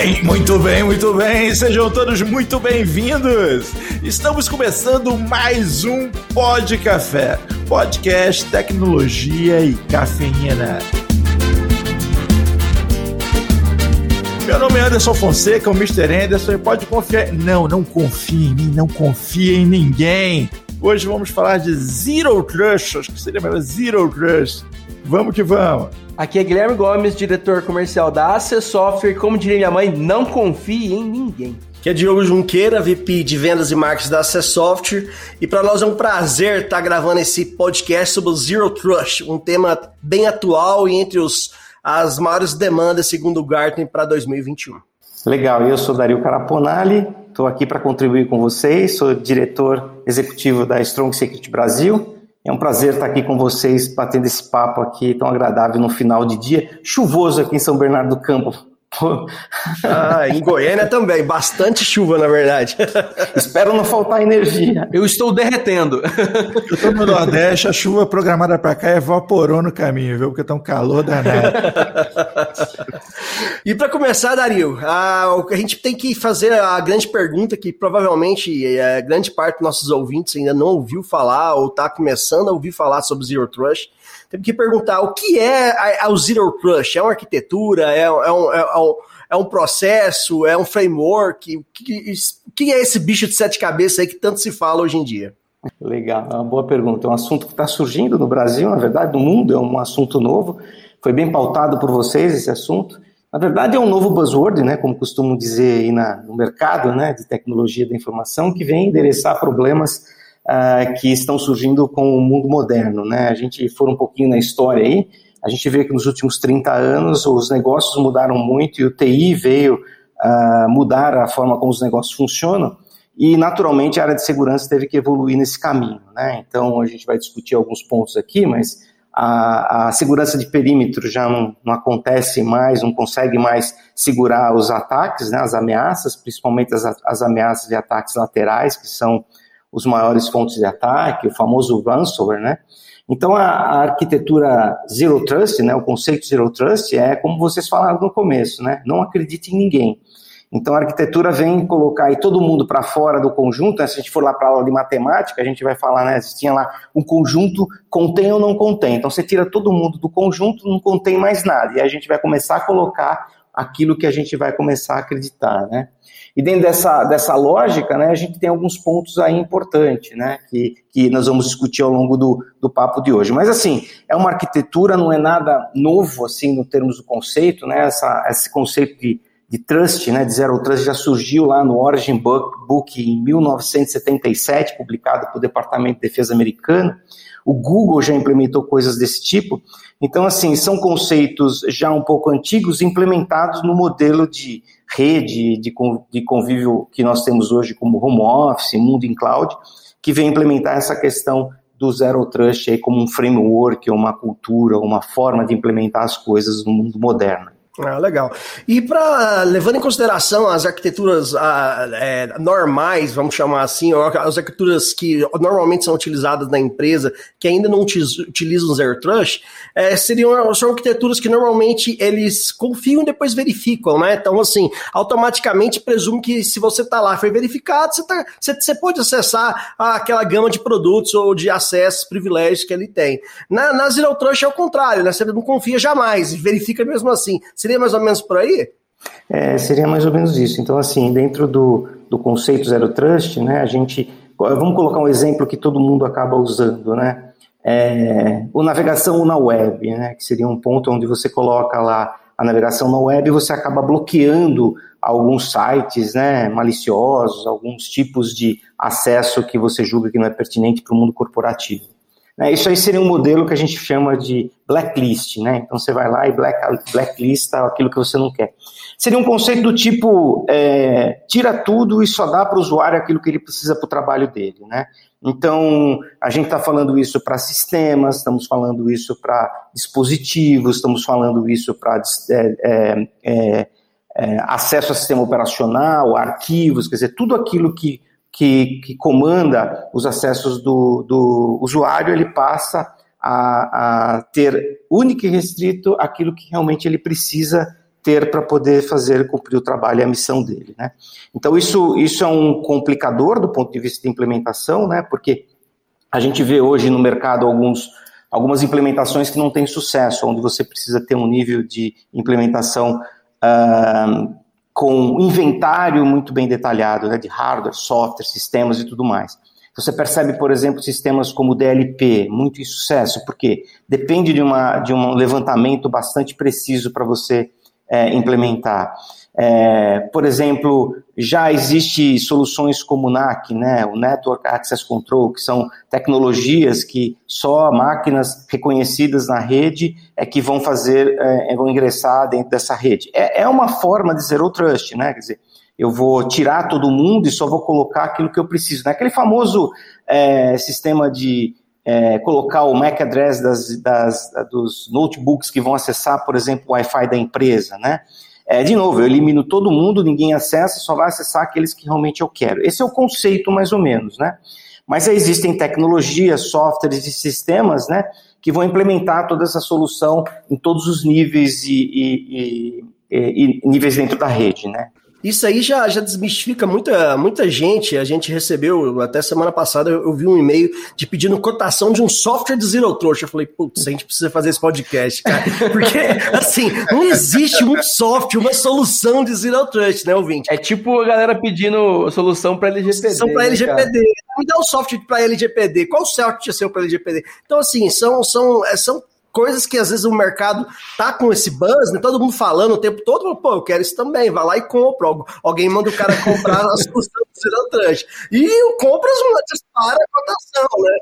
bem, muito bem, muito bem. Sejam todos muito bem-vindos. Estamos começando mais um Pod Café, podcast tecnologia e cafeína. Meu nome é Anderson Fonseca, o Mr. Anderson, e pode confiar. Não, não confie em mim, não confie em ninguém. Hoje vamos falar de Zero Trust, acho que seria melhor Zero Trust. Vamos que vamos. Aqui é Guilherme Gomes, diretor comercial da AC Software. Como diria minha mãe, não confie em ninguém. Aqui é Diogo Junqueira, VP de Vendas e Marketing da AC Software. E para nós é um prazer estar gravando esse podcast sobre o Zero Trust, um tema bem atual e entre os, as maiores demandas, segundo o Gartner, para 2021. Legal, eu sou Dario Caraponali, estou aqui para contribuir com vocês, sou diretor executivo da Strong Secret Brasil é um prazer estar aqui com vocês, batendo esse papo aqui tão agradável no final de dia. Chuvoso aqui em São Bernardo do Campo. Ah, em Goiânia também, bastante chuva, na verdade. Espero não faltar energia. Eu estou derretendo. Eu estou no Nordeste, a chuva programada para cá evaporou no caminho, viu? Porque tá um calor danado. e para começar, Dario, a, a gente tem que fazer a grande pergunta que provavelmente é, grande parte dos nossos ouvintes ainda não ouviu falar ou está começando a ouvir falar sobre Zero Trust. Temos que perguntar o que é o Zero Trust? É uma arquitetura? É, é, um, é, um, é um processo? É um framework? O que, que é esse bicho de sete cabeças aí que tanto se fala hoje em dia? Legal, é uma boa pergunta. É um assunto que está surgindo no Brasil, na verdade, no mundo, é um assunto novo. Foi bem pautado por vocês esse assunto. Na verdade, é um novo buzzword, né, como costumam dizer aí na, no mercado né, de tecnologia da informação, que vem endereçar problemas uh, que estão surgindo com o mundo moderno. Né? A gente for um pouquinho na história aí, a gente vê que nos últimos 30 anos os negócios mudaram muito e o TI veio uh, mudar a forma como os negócios funcionam e naturalmente a área de segurança teve que evoluir nesse caminho. Né? Então a gente vai discutir alguns pontos aqui, mas a, a segurança de perímetro já não, não, acontece mais, não consegue mais segurar os ataques, né, as ameaças, principalmente as, as ameaças de ataques laterais, que são os maiores fontes de ataque, o famoso ransomware, né? Então, a, a, arquitetura Zero Trust, né, o conceito Zero Trust é como vocês falaram no começo, né? Não acredite em ninguém. Então, a arquitetura vem colocar aí todo mundo para fora do conjunto. Né? Se a gente for lá para a aula de matemática, a gente vai falar, né? Se tinha lá um conjunto, contém ou não contém. Então, você tira todo mundo do conjunto, não contém mais nada. E a gente vai começar a colocar aquilo que a gente vai começar a acreditar, né? E dentro dessa, dessa lógica, né, a gente tem alguns pontos aí importantes, né, que, que nós vamos discutir ao longo do, do papo de hoje. Mas, assim, é uma arquitetura, não é nada novo, assim, no termos do conceito, né, essa, esse conceito de, de trust, né, de zero trust, já surgiu lá no Origin Book, Book em 1977, publicado pelo Departamento de Defesa americano. O Google já implementou coisas desse tipo. Então, assim, são conceitos já um pouco antigos implementados no modelo de rede de, convívio que nós temos hoje como home office, mundo em cloud, que vem implementar essa questão do Zero Trust aí como um framework, uma cultura, uma forma de implementar as coisas no mundo moderno. Ah, legal. E para levando em consideração as arquiteturas ah, é, normais, vamos chamar assim, as arquiteturas que normalmente são utilizadas na empresa, que ainda não utilizam Zero Trust, é, seriam são arquiteturas que normalmente eles confiam e depois verificam, né? Então, assim, automaticamente presumo que se você está lá foi verificado, você, tá, você, você pode acessar aquela gama de produtos ou de acessos, privilégios que ele tem. Na, na Zero Trust é o contrário, né? Você não confia jamais, verifica mesmo assim. Seria mais ou menos por aí? É, seria mais ou menos isso. Então, assim, dentro do, do conceito Zero Trust, né, a gente. Vamos colocar um exemplo que todo mundo acaba usando, né? É, navegação na web, né, que seria um ponto onde você coloca lá a navegação na web e você acaba bloqueando alguns sites né, maliciosos, alguns tipos de acesso que você julga que não é pertinente para o mundo corporativo. Né? Isso aí seria um modelo que a gente chama de blacklist, né? Então você vai lá e black, blacklista aquilo que você não quer. Seria um conceito do tipo é, tira tudo e só dá para o usuário aquilo que ele precisa para o trabalho dele, né? Então a gente está falando isso para sistemas, estamos falando isso para dispositivos, estamos falando isso para é, é, é, é, acesso a sistema operacional, arquivos, quer dizer, tudo aquilo que que, que comanda os acessos do, do usuário, ele passa a, a ter único e restrito aquilo que realmente ele precisa ter para poder fazer cumprir o trabalho e a missão dele. Né? Então, isso, isso é um complicador do ponto de vista de implementação, né? porque a gente vê hoje no mercado alguns, algumas implementações que não têm sucesso, onde você precisa ter um nível de implementação uh, com inventário muito bem detalhado, né, de hardware, software, sistemas e tudo mais. Você percebe, por exemplo, sistemas como o DLP, muito sucesso, porque depende de, uma, de um levantamento bastante preciso para você é, implementar. É, por exemplo, já existe soluções como o NAC, né, o Network Access Control, que são tecnologias que só máquinas reconhecidas na rede é que vão fazer, é, vão ingressar dentro dessa rede. É, é uma forma de Zero Trust, né, quer dizer, eu vou tirar todo mundo e só vou colocar aquilo que eu preciso. Naquele famoso é, sistema de é, colocar o MAC address das, das, dos notebooks que vão acessar, por exemplo, o Wi-Fi da empresa, né? É, de novo, eu elimino todo mundo, ninguém acessa, só vai acessar aqueles que realmente eu quero. Esse é o conceito, mais ou menos, né? Mas existem tecnologias, softwares e sistemas, né, que vão implementar toda essa solução em todos os níveis e, e, e, e níveis dentro da rede, né? Isso aí já, já desmistifica muita, muita gente. A gente recebeu, até semana passada, eu, eu vi um e-mail de pedindo cotação de um software de Zero Trust. Eu falei, putz, a gente precisa fazer esse podcast, cara. Porque, assim, não existe um software, uma solução de Zero Trust, né, ouvinte? É tipo a galera pedindo solução para LGPD. Solução para LGPD. Né, Me dá um software para LGPD. Qual software é seu para LGPD? Então, assim, são, são, é, são coisas que às vezes o mercado tá com esse buzz, né? Todo mundo falando o tempo todo, pô, eu quero isso também, vai lá e compra. Alguém manda o cara comprar a solução do. E o compras dispara a cotação, né?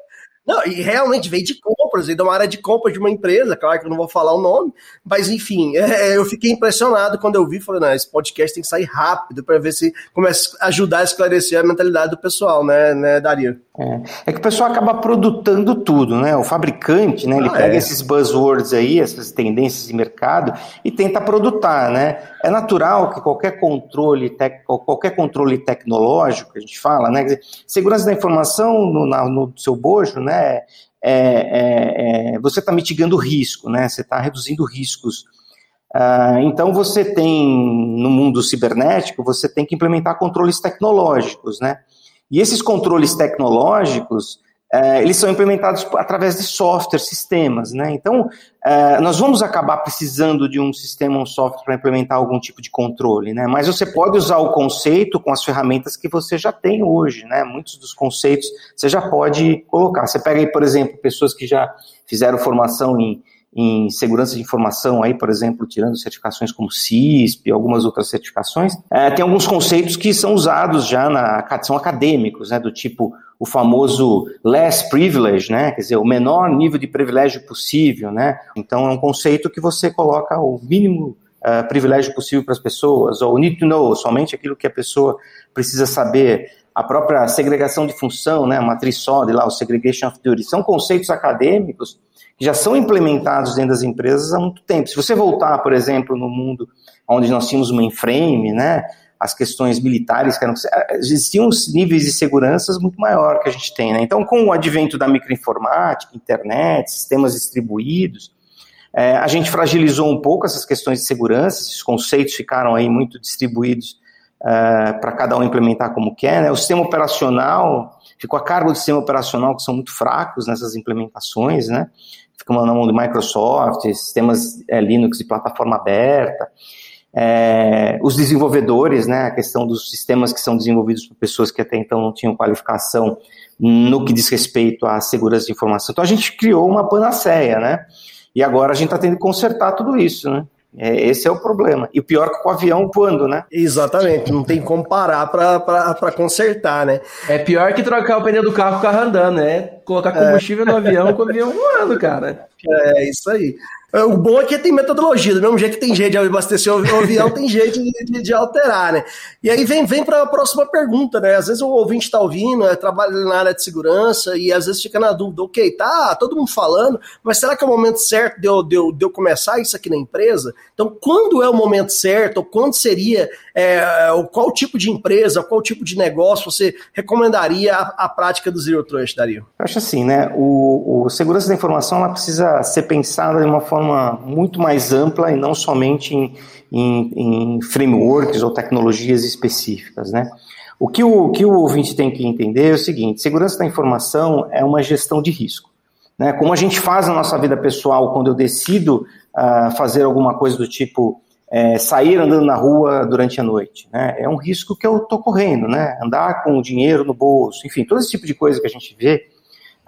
Não, e realmente vem de compras, vem de uma área de compras de uma empresa, claro que eu não vou falar o nome, mas enfim, é, eu fiquei impressionado quando eu vi, falei, não, esse podcast tem que sair rápido para ver se começa a ajudar a esclarecer a mentalidade do pessoal, né, né Dario? É. é, que o pessoal acaba produtando tudo, né? O fabricante, né? Ele ah, pega é. esses buzzwords aí, essas tendências de mercado e tenta produtar, né? É natural que qualquer controle, tec, qualquer controle tecnológico que a gente fala, né? Dizer, segurança da informação no, na, no seu bojo, né? É, é, é você está mitigando o risco, né? Você está reduzindo riscos. Ah, então você tem no mundo cibernético, você tem que implementar controles tecnológicos, né? E esses controles tecnológicos, é, eles são implementados através de software, sistemas, né? Então, é, nós vamos acabar precisando de um sistema, um software para implementar algum tipo de controle, né? Mas você pode usar o conceito com as ferramentas que você já tem hoje, né? Muitos dos conceitos você já pode colocar. Você pega aí, por exemplo, pessoas que já fizeram formação em em segurança de informação, aí, por exemplo, tirando certificações como CISP algumas outras certificações, é, tem alguns conceitos que são usados já na são acadêmicos, né, do tipo o famoso less privilege, né, quer dizer, o menor nível de privilégio possível, né. Então é um conceito que você coloca o mínimo uh, privilégio possível para as pessoas, ou need to know, somente aquilo que a pessoa precisa saber a própria segregação de função, né, a matriz SOD lá, o segregation of duty, são conceitos acadêmicos já são implementados dentro das empresas há muito tempo. Se você voltar, por exemplo, no mundo onde nós tínhamos mainframe, né, as questões militares, que eram, existiam níveis de segurança muito maior que a gente tem. Né? Então, com o advento da microinformática, internet, sistemas distribuídos, é, a gente fragilizou um pouco essas questões de segurança, esses conceitos ficaram aí muito distribuídos é, para cada um implementar como quer. Né? O sistema operacional ficou a cargo do sistema operacional, que são muito fracos nessas implementações, né? Fica na mão de Microsoft, sistemas é, Linux de plataforma aberta. É, os desenvolvedores, né, a questão dos sistemas que são desenvolvidos por pessoas que até então não tinham qualificação no que diz respeito à segurança de informação. Então a gente criou uma panaceia, né? E agora a gente está tendo que consertar tudo isso, né? É, esse é o problema. E o pior é que com o avião quando, né? Exatamente, não tem como parar para consertar, né? É pior que trocar o pneu do carro com o carro andando, né? Colocar combustível é. no avião com o avião voando, cara. É isso aí. É, o bom é que tem metodologia, do mesmo jeito que tem jeito de abastecer o avião, tem jeito de, de, de, alterar, né? E aí vem, vem para a próxima pergunta, né? Às vezes o ouvinte está ouvindo, é, trabalha na área de segurança e às vezes fica na dúvida, ok, tá todo mundo falando, mas será que é o momento certo de eu, de de eu começar isso aqui na empresa? Então, quando é o momento certo, ou quando seria, é, qual tipo de empresa, qual tipo de negócio você recomendaria a, a prática do Zero Trust, Dario? Eu acho assim, né? O, o segurança da informação ela precisa ser pensada de uma forma forma muito mais ampla e não somente em, em, em frameworks ou tecnologias específicas, né? O que o, o que o ouvinte tem que entender é o seguinte: segurança da informação é uma gestão de risco. Né? Como a gente faz na nossa vida pessoal quando eu decido uh, fazer alguma coisa do tipo é, sair andando na rua durante a noite. Né? É um risco que eu estou correndo, né? andar com o dinheiro no bolso, enfim, todo esse tipo de coisa que a gente vê,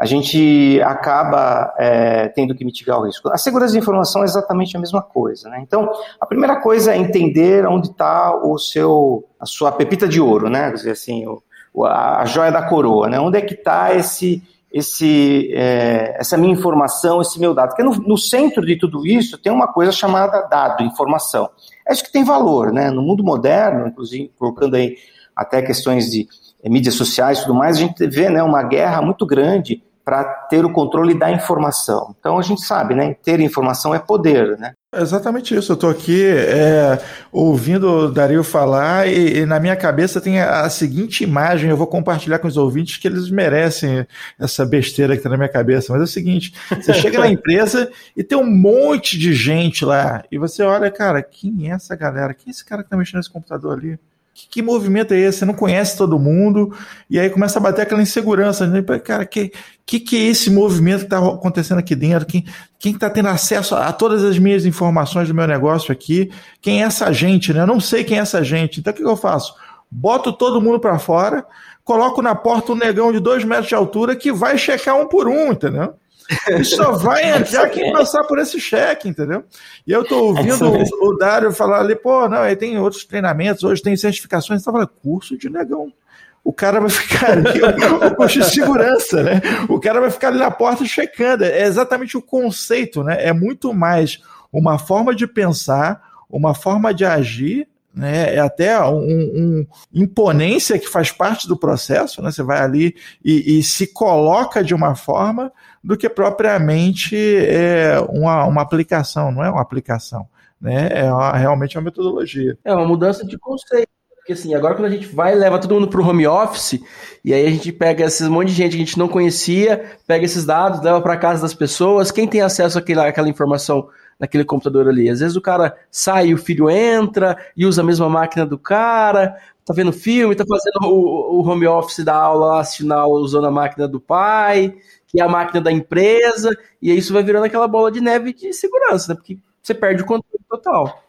a gente acaba é, tendo que mitigar o risco. A segurança de informação é exatamente a mesma coisa. Né? Então, a primeira coisa é entender onde está o seu, a sua pepita de ouro, né? Quer dizer assim, o, a, a joia da coroa, né? Onde é que está esse esse, é, essa minha informação, esse meu dado. Porque no, no, centro de tudo isso tem uma coisa chamada dado, informação. É isso que tem valor, né? No mundo moderno, inclusive colocando aí até questões de é, mídias sociais e tudo mais, a gente vê né, uma guerra muito grande para ter o controle da informação. Então a gente sabe, né? Ter informação é poder, né? exatamente isso. Eu estou aqui é, ouvindo o Dario falar e, e, na minha cabeça tem a, a, seguinte imagem. Eu vou compartilhar com os ouvintes que eles merecem essa besteira que está na minha cabeça. Mas é o seguinte: você chega na empresa e tem um monte de gente lá e você olha, cara, quem é essa galera? Quem é esse cara que está mexendo nesse computador ali? Que, que, movimento é esse? Você não conhece todo mundo, e aí começa a bater aquela insegurança. Né? Cara, que, que, que é esse movimento que está acontecendo aqui dentro? Quem está tendo acesso a, a, todas as minhas informações do meu negócio aqui? Quem é essa gente? Né? Eu não sei quem é essa gente. Então o que, que eu faço? Boto todo mundo para fora, coloco na porta um negão de dois metros de altura que vai checar um por um, entendeu? E só vai entrar quem passar por esse cheque, entendeu? E eu tô ouvindo o, o Dário falar ali, pô, não, aí tem outros treinamentos, hoje tem certificações, tá falando, curso de negão o cara vai ficar ali, o, curso de segurança, né? O cara vai ficar ali na porta checando. É exatamente o conceito, né? É muito mais uma forma de pensar, uma forma de agir, né? É até um, um imponência que faz parte do processo, né? Você vai ali e, e se coloca de uma forma do que propriamente é, uma, uma aplicação, não é uma aplicação, né? É uma, realmente uma metodologia. É uma mudança de conceito. Porque assim, agora quando a gente vai leva todo mundo para o home office, e aí a gente pega esses monte de gente que a gente não conhecia, pega esses dados, leva para casa das pessoas, quem tem acesso àquela, àquela informação naquele computador ali? Às vezes o cara sai, o filho entra e usa a mesma máquina do cara, tá vendo filme, tá fazendo o, o home office da aula assistindo a aula usando a máquina do pai, que é a máquina da empresa, e isso vai virando aquela bola de neve de segurança, né? Porque você perde o controle total.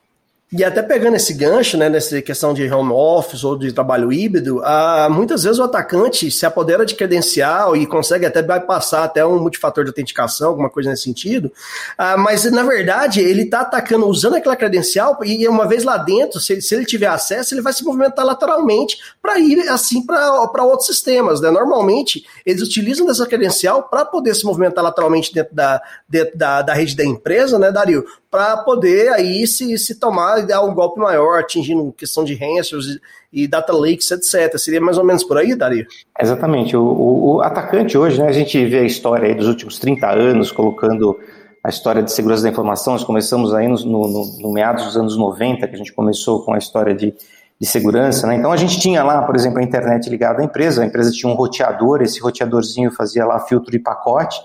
E até pegando esse gancho, né, nessa questão de home office ou de trabalho híbrido, muitas vezes o atacante se apodera de credencial e consegue até bypassar até um multifator de autenticação, alguma coisa nesse sentido, ah, mas na verdade ele está atacando usando aquela credencial e uma vez lá dentro, se ele, se ele tiver acesso, ele vai se movimentar lateralmente para ir assim para outros sistemas. Né? Normalmente eles utilizam dessa credencial para poder se movimentar lateralmente dentro da, dentro da, da rede da empresa, né, Dario? Para poder aí se, se tomar e dar um golpe maior, atingindo questão de ransomwares e, e data leaks, etc. Seria mais ou menos por aí, Dario? Exatamente. O, o, o, atacante hoje, né, a gente vê a história aí dos últimos 30 anos, colocando a história de segurança da informação. Nós começamos aí no, no, no meados dos anos 90, que a gente começou com a história de, de segurança. Né? Então a gente tinha lá, por exemplo, a internet ligada à empresa, a empresa tinha um roteador, esse roteadorzinho fazia lá filtro de pacote,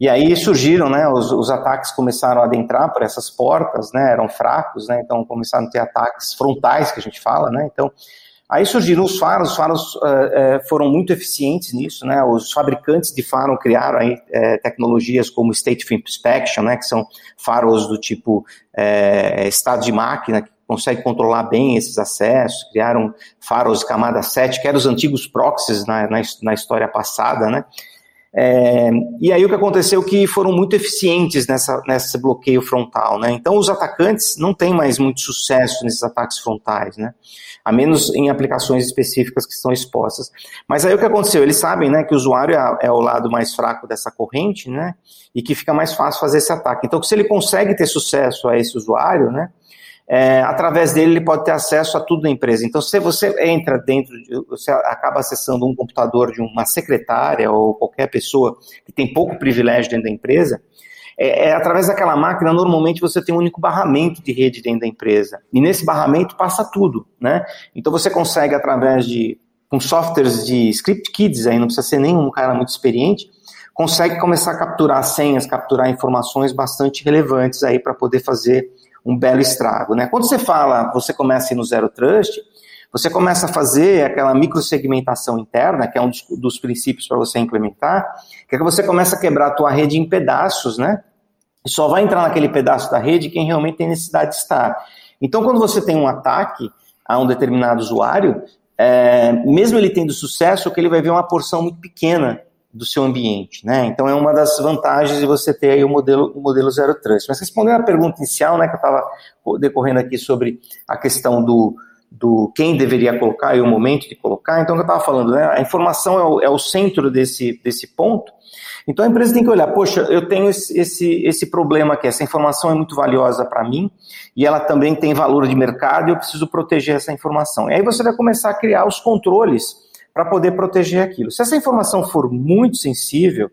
e aí surgiram, né, os, os, ataques começaram a adentrar por essas portas, né, eram fracos, né, então começaram a ter ataques frontais, que a gente fala, né, então aí surgiram os faros, os faros uh, foram muito eficientes nisso, né, os fabricantes de faro criaram aí uh, tecnologias como State of Inspection, né, que são faros do tipo estado de máquina, que consegue controlar bem esses acessos, criaram faros camada 7, que eram os antigos proxies na, na, na história passada, né, é, e aí o que aconteceu é que foram muito eficientes nessa, nesse bloqueio frontal, né? Então os atacantes não têm mais muito sucesso nesses ataques frontais, né? A menos em aplicações específicas que estão expostas. Mas aí o que aconteceu? Eles sabem, né, que o usuário é, é o lado mais fraco dessa corrente, né? E que fica mais fácil fazer esse ataque. Então, se ele consegue ter sucesso a esse usuário, né? É, através dele ele pode ter acesso a tudo da empresa. Então, se você entra dentro, de, você acaba acessando um computador de uma secretária ou qualquer pessoa que tem pouco privilégio dentro da empresa, é, é, através daquela máquina, normalmente você tem um único barramento de rede dentro da empresa. E nesse barramento passa tudo, né? Então você consegue, através de com softwares de script kids, aí não precisa ser nenhum cara muito experiente, consegue começar a capturar senhas, capturar informações bastante relevantes aí para poder fazer um belo estrago. Né? Quando você fala, você começa no Zero Trust, você começa a fazer aquela microsegmentação interna, que é um dos, dos princípios para você implementar, que é que você começa a quebrar a tua rede em pedaços, né? E só vai entrar naquele pedaço da rede quem realmente tem necessidade de estar. Então, quando você tem um ataque a um determinado usuário, é, mesmo ele tendo sucesso, que ele vai ver uma porção muito pequena do seu ambiente, né? Então é uma das vantagens de você ter aí o modelo, o modelo Zero Trust. Mas respondendo a pergunta inicial, né, que eu estava decorrendo aqui sobre a questão do, do quem deveria colocar e o momento de colocar. Então, eu estava falando, né? A informação é o, é o, centro desse, desse ponto. Então, a empresa tem que olhar, poxa, eu tenho esse, esse, esse problema aqui, essa informação é muito valiosa para mim e ela também tem valor de mercado e eu preciso proteger essa informação. E aí você vai começar a criar os controles para poder proteger aquilo. Se essa informação for muito sensível,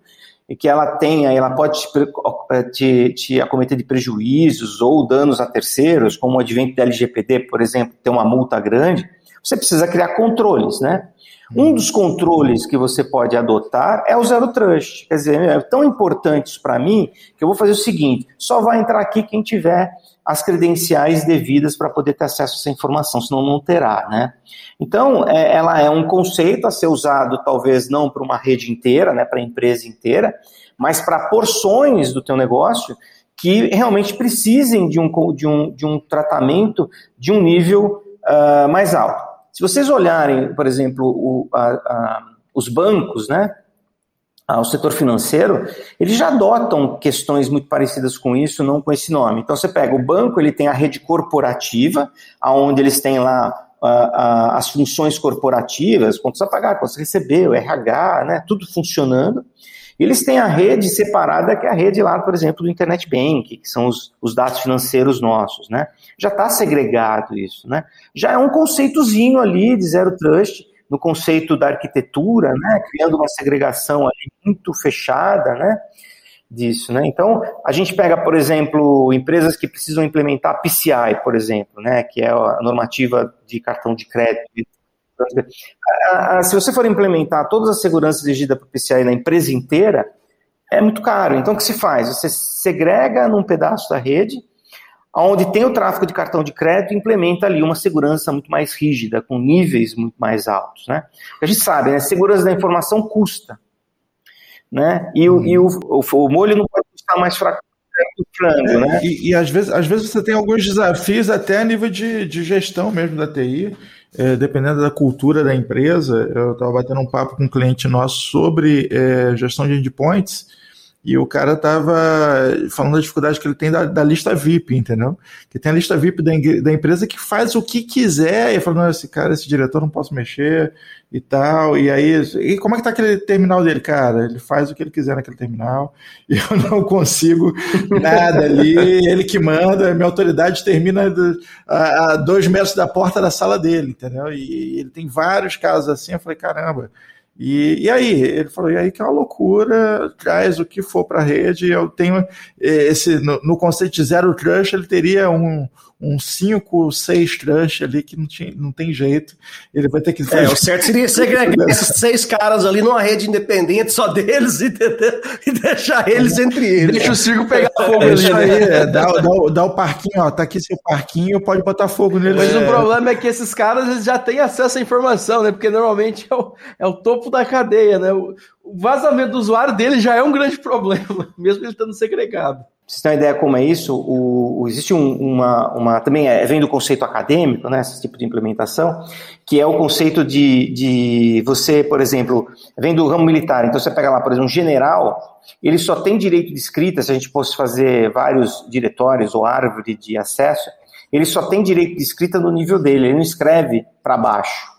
e que ela tenha, ela pode te, eh, te, te, acometer de prejuízos ou danos a terceiros, como o advento da LGPD, por exemplo, ter uma multa grande, você precisa criar controles, né? Um dos controles que você pode adotar é o Zero Trust. Quer dizer, é tão importante isso para mim que eu vou fazer o seguinte: só vai entrar aqui quem tiver as credenciais devidas para poder ter acesso a essa informação, senão não terá, né? Então, é, ela é um conceito a ser usado talvez não para uma rede inteira, né, para a empresa inteira, mas para porções do teu negócio que realmente precisem de um, de um, de um tratamento de um nível uh, mais alto. Se vocês olharem, por exemplo, o, a, a, os bancos, né, ao setor financeiro, eles já adotam questões muito parecidas com isso, não com esse nome. Então você pega o banco, ele tem a rede corporativa, aonde eles têm lá uh, uh, as funções corporativas, quanto você pagar, quanto você receber, o RH, né, tudo funcionando. E eles têm a rede separada, que é a rede lá, por exemplo, do Internet Bank, que são os, os dados financeiros nossos, né? Já está segregado isso, né? Já é um conceitozinho ali de zero trust, no conceito da arquitetura, né, criando uma segregação muito fechada, né, disso, né? Então, a gente pega, por exemplo, empresas que precisam implementar PCI, por exemplo, né, que é a normativa de cartão de crédito. Se você for implementar todas as seguranças exigidas para o PCI na empresa inteira, é muito caro. Então, o que se faz? Você segrega num pedaço da rede, onde tem o tráfego de cartão de crédito, implementa ali uma segurança muito mais rígida, com níveis muito mais altos. Né? A gente sabe, né? segurança da informação custa. Né? E, o, e o, o, o molho não pode custar mais fraco frango, né? E, e, às, vezes, às vezes você tem alguns desafios até a nível de, de gestão mesmo da TI, é, dependendo da cultura da empresa. Eu estava batendo um papo com um cliente nosso sobre é, gestão de endpoints, e o cara tava falando da dificuldade que ele tem da, da lista VIP, entendeu? Que tem a lista VIP da, da empresa que faz o que quiser, e falando, esse cara, esse diretor não posso mexer e tal. E aí, e como é que tá aquele terminal dele? Cara, ele faz o que ele quiser naquele terminal, e eu não consigo nada ali, ele que manda, minha autoridade termina a, a dois metros da porta da sala dele, entendeu? E ele tem vários casos assim, eu falei, caramba. E, e aí? Ele falou, e aí que é uma loucura, traz o que for para a rede, eu tenho eh, esse, no, no conceito de zero trust, ele teria um, um 5, 6 trust ali que não, tinha, não tem jeito. Ele vai ter que fazer. É, o certo seria segregar esses seis caras ali numa rede independente só deles e, e deixar eles entre eles. Deixa o circo pegar fogo é ali. Aí, né? é, dá, dá, dá, o parquinho, ó. Tá aqui seu parquinho, pode botar fogo nele. Mas é. o problema é que esses caras eles já têm acesso à informação, né? Porque normalmente é o, é o topo da cadeia, né? O, o vazamento do usuário dele já é um grande problema, mesmo ele estando segregado vocês têm uma ideia como é isso? O, o, existe um, uma, uma, também é, vem do conceito acadêmico, né, esse tipo de implementação, que é o conceito de, de você, por exemplo, vem do ramo militar, então você pega lá, por exemplo, um general, ele só tem direito de escrita, se a gente fosse fazer vários diretórios ou árvore de acesso, ele só tem direito de escrita no nível dele, ele não escreve para baixo.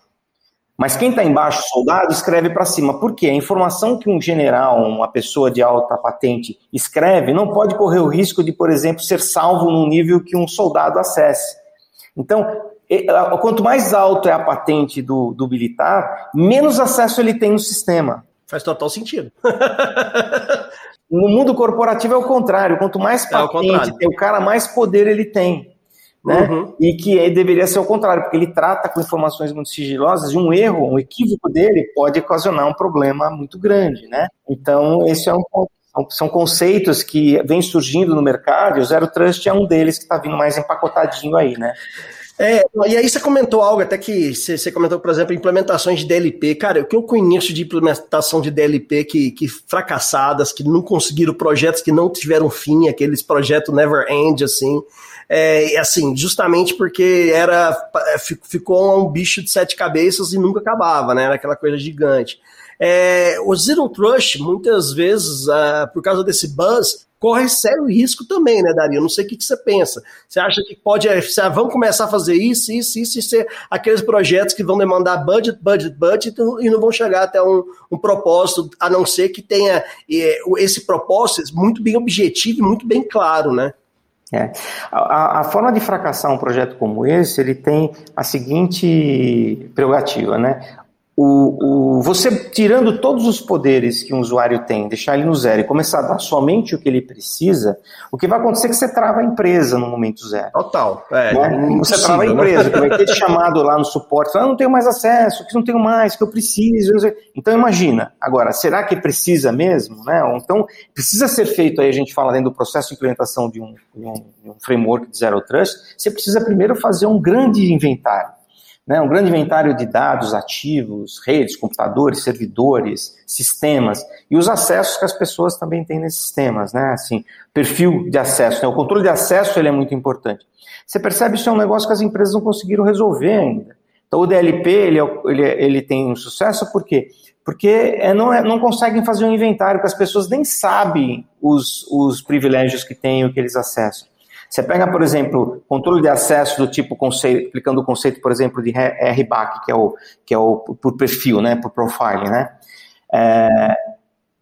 Mas quem está embaixo, soldado, escreve para cima. Por quê? A informação que um general, uma pessoa de alta patente, escreve não pode correr o risco de, por exemplo, ser salvo num nível que um soldado acesse. Então, quanto mais alto é a patente do, do militar, menos acesso ele tem no sistema. Faz total sentido. no mundo corporativo é o contrário. Quanto mais patente é o, tem o cara, mais poder ele tem. Né? Uhum. E que deveria ser o contrário, porque ele trata com informações muito sigilosas e um erro, um equívoco dele pode ocasionar um problema muito grande, né? Então, esse é um são conceitos que vêm surgindo no mercado e o Zero Trust é um deles que está vindo mais empacotadinho aí, né? É, e aí você comentou algo até que você, você, comentou, por exemplo, implementações de DLP. Cara, o que eu conheço de implementação de DLP que, que fracassadas, que não conseguiram projetos que não tiveram fim, aqueles projetos never end, assim. É, assim, justamente porque era é, ficou um bicho de sete cabeças e nunca acabava, né? Era aquela coisa gigante. É, o Zero Trust, muitas vezes, uh, por causa desse buzz, corre sério risco também, né, Dario? Não sei o que, que você pensa. Você acha que pode, se, ah, vamos começar a fazer isso, isso, isso, e ser aqueles projetos que vão demandar budget, budget, budget e não vão chegar até um, um propósito, a não ser que tenha é, esse propósito muito bem objetivo e muito bem claro, né? É. A, a, forma de fracassar um projeto como esse, ele tem a seguinte prerrogativa, né? O, o, você tirando todos os poderes que um usuário tem, deixar ele no zero e começar a dar somente o que ele precisa, o que vai acontecer é que você trava a empresa no momento zero. Total. É, né? Você trava a né? empresa, que vai ter chamado lá no suporte, ah, não tenho mais acesso, que não tenho mais, que eu preciso. Então imagina, agora, será que precisa mesmo? Né? Então, precisa ser feito, aí a gente fala dentro do processo de implementação de um, de um, de um framework de Zero Trust, você precisa primeiro fazer um grande inventário né, um grande inventário de dados ativos, redes, computadores, servidores, sistemas e os acessos que as pessoas também têm nesses sistemas, né, assim, perfil de acesso, né, o controle de acesso ele é muito importante. Você percebe isso é um negócio que as empresas não conseguiram resolver ainda. Então o DLP ele, é ele, é, ele tem um sucesso por quê? Porque é, não, é, não conseguem fazer um inventário, que as pessoas nem sabem os, os privilégios que têm, o que eles acessam. Você pega, por exemplo, controle de acesso do tipo conceito, aplicando o conceito, por exemplo, de RBAC, que é o, que é o por perfil, né, por profile, né? É,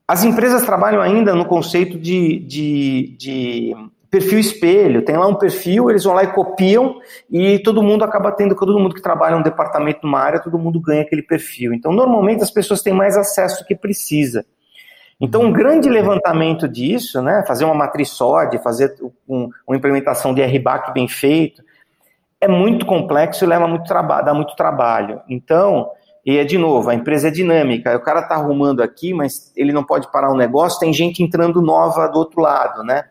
as empresas trabalham ainda no conceito de, de, de, perfil espelho. Tem lá um perfil, eles vão lá e copiam e todo mundo acaba tendo, todo mundo que trabalha um departamento numa área, todo mundo ganha aquele perfil. Então, normalmente as pessoas têm mais acesso do que precisa. Então, um grande levantamento disso, né, fazer uma matriz SOD, fazer um, uma implementação de RBAC bem feito, é muito complexo e leva muito trabalho, dá muito trabalho. Então, e é de novo, a empresa é dinâmica, o cara está arrumando aqui, mas ele não pode parar o um negócio, tem gente entrando nova do outro lado, né?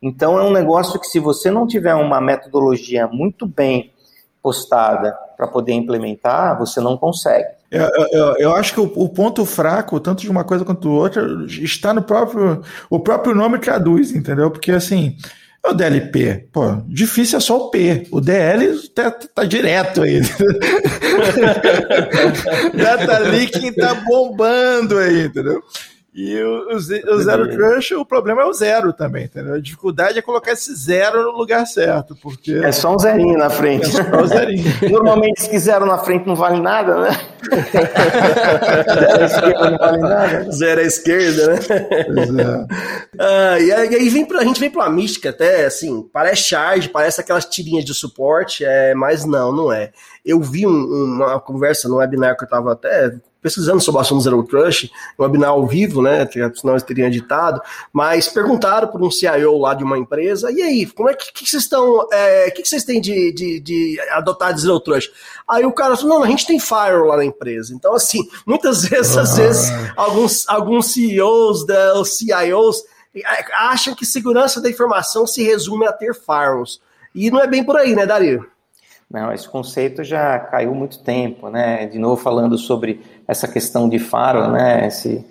Então é um negócio que se você não tiver uma metodologia muito bem postada para poder implementar, você não consegue. Eu, eu, eu, acho que o, o, ponto fraco, tanto de uma coisa quanto do outra, está no próprio. O próprio nome traduz, entendeu? Porque assim. O DLP, pô, difícil é só o P. O DL tá, tá direto aí. Data leaking tá bombando aí, entendeu? E o, o, o Zero Crush, o problema é o zero também, entendeu? A dificuldade é colocar esse zero no lugar certo, porque... É só um zerinho na frente. É só um zerinho. Normalmente, se zero na frente não vale nada, né? zero à esquerda não vale nada. Zero à esquerda, né? É. Ah, e aí vem pra, a gente vem pra uma mística até, assim, parece charge, parece aquelas tirinhas de suporte, é, mas não, não é. Eu vi um, uma conversa no webinar que eu tava até pesquisando sobre o assunto Zero Crush, um webinar ao vivo, né? Senão eles teriam editado, mas perguntaram por um CIO lá de uma empresa, e aí, como é que, que vocês estão. É, o que, que vocês têm de, de, de adotar de Zero Trust? Aí o cara falou: não, a gente tem Firewall lá na empresa. Então, assim, muitas vezes, às ah. vezes, alguns, alguns CEOs, da, os CIOs, é, acham que segurança da informação se resume a ter firewalls. E não é bem por aí, né, Dario? Não, esse conceito já caiu muito tempo, né? De novo falando sobre essa questão de faro, né? Esse,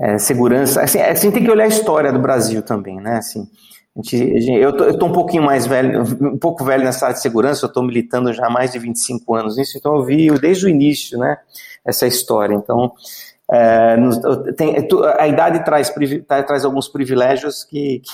é, segurança. Assim, é, assim, tem que olhar a história do Brasil também, né? Assim, a gente, a gente, eu, tô, eu tô um pouquinho mais velho, um pouco velho nessa área de segurança, eu estou militando já há mais de 25 anos nisso, então eu vi desde o início, né? Essa história. Então, é, tem, a idade traz, traz alguns privilégios que, que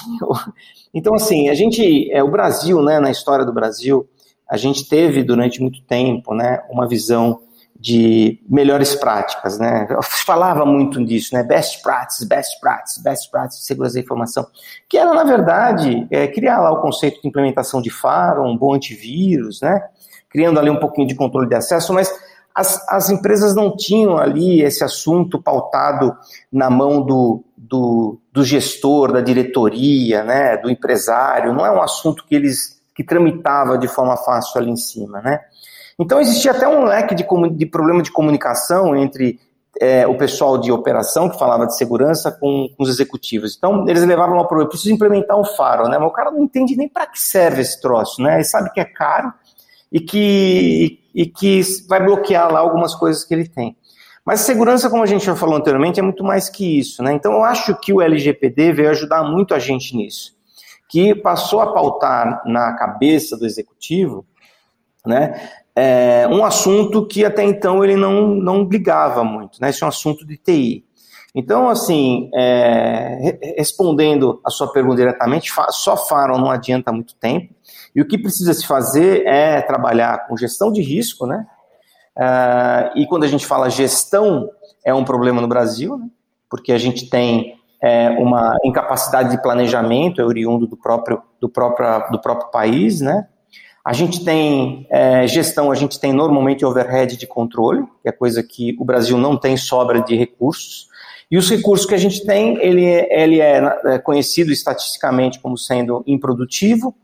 então assim a gente é o Brasil né na história do Brasil a gente teve durante muito tempo né, uma visão de melhores práticas, né? Eu falava muito disso, né? Best practices, best practices, best practices, segurança da informação, que era na verdade é, criar lá o conceito de implementação de faro, um bom antivírus, né? Criando ali um pouquinho de controle de acesso, mas as, as empresas não tinham ali esse assunto pautado na mão do, do, do gestor, da diretoria, né? Do empresário. Não é um assunto que eles que tramitava de forma fácil ali em cima, né? Então existia até um leque de, de problema de comunicação entre é, o pessoal de operação que falava de segurança com, com os executivos. Então eles levavam ao problema, preciso implementar um faro, né? Mas o cara não entende nem para que serve esse troço, né? Ele sabe que é caro e que, e que vai bloquear lá algumas coisas que ele tem. Mas segurança, como a gente já falou anteriormente, é muito mais que isso, né? Então eu acho que o LGPD veio ajudar muito a gente nisso, que passou a pautar na cabeça do executivo, né? É, um assunto que até então ele não, não ligava muito, né? Esse é um assunto de TI. Então, assim, é, respondendo a sua pergunta diretamente, só Faro não adianta muito tempo. E o que precisa se fazer é trabalhar com gestão de risco, né? Uh, e quando a gente fala gestão, é um problema no Brasil, né? porque a gente tem é, uma incapacidade de planejamento, é oriundo do próprio, do próprio, do próprio país, né? A gente tem é, gestão, a gente tem normalmente overhead de controle, que é coisa que o Brasil não tem sobra de recursos. E os recursos que a gente tem, ele, é, ele é, é conhecido estatisticamente como sendo improdutivo,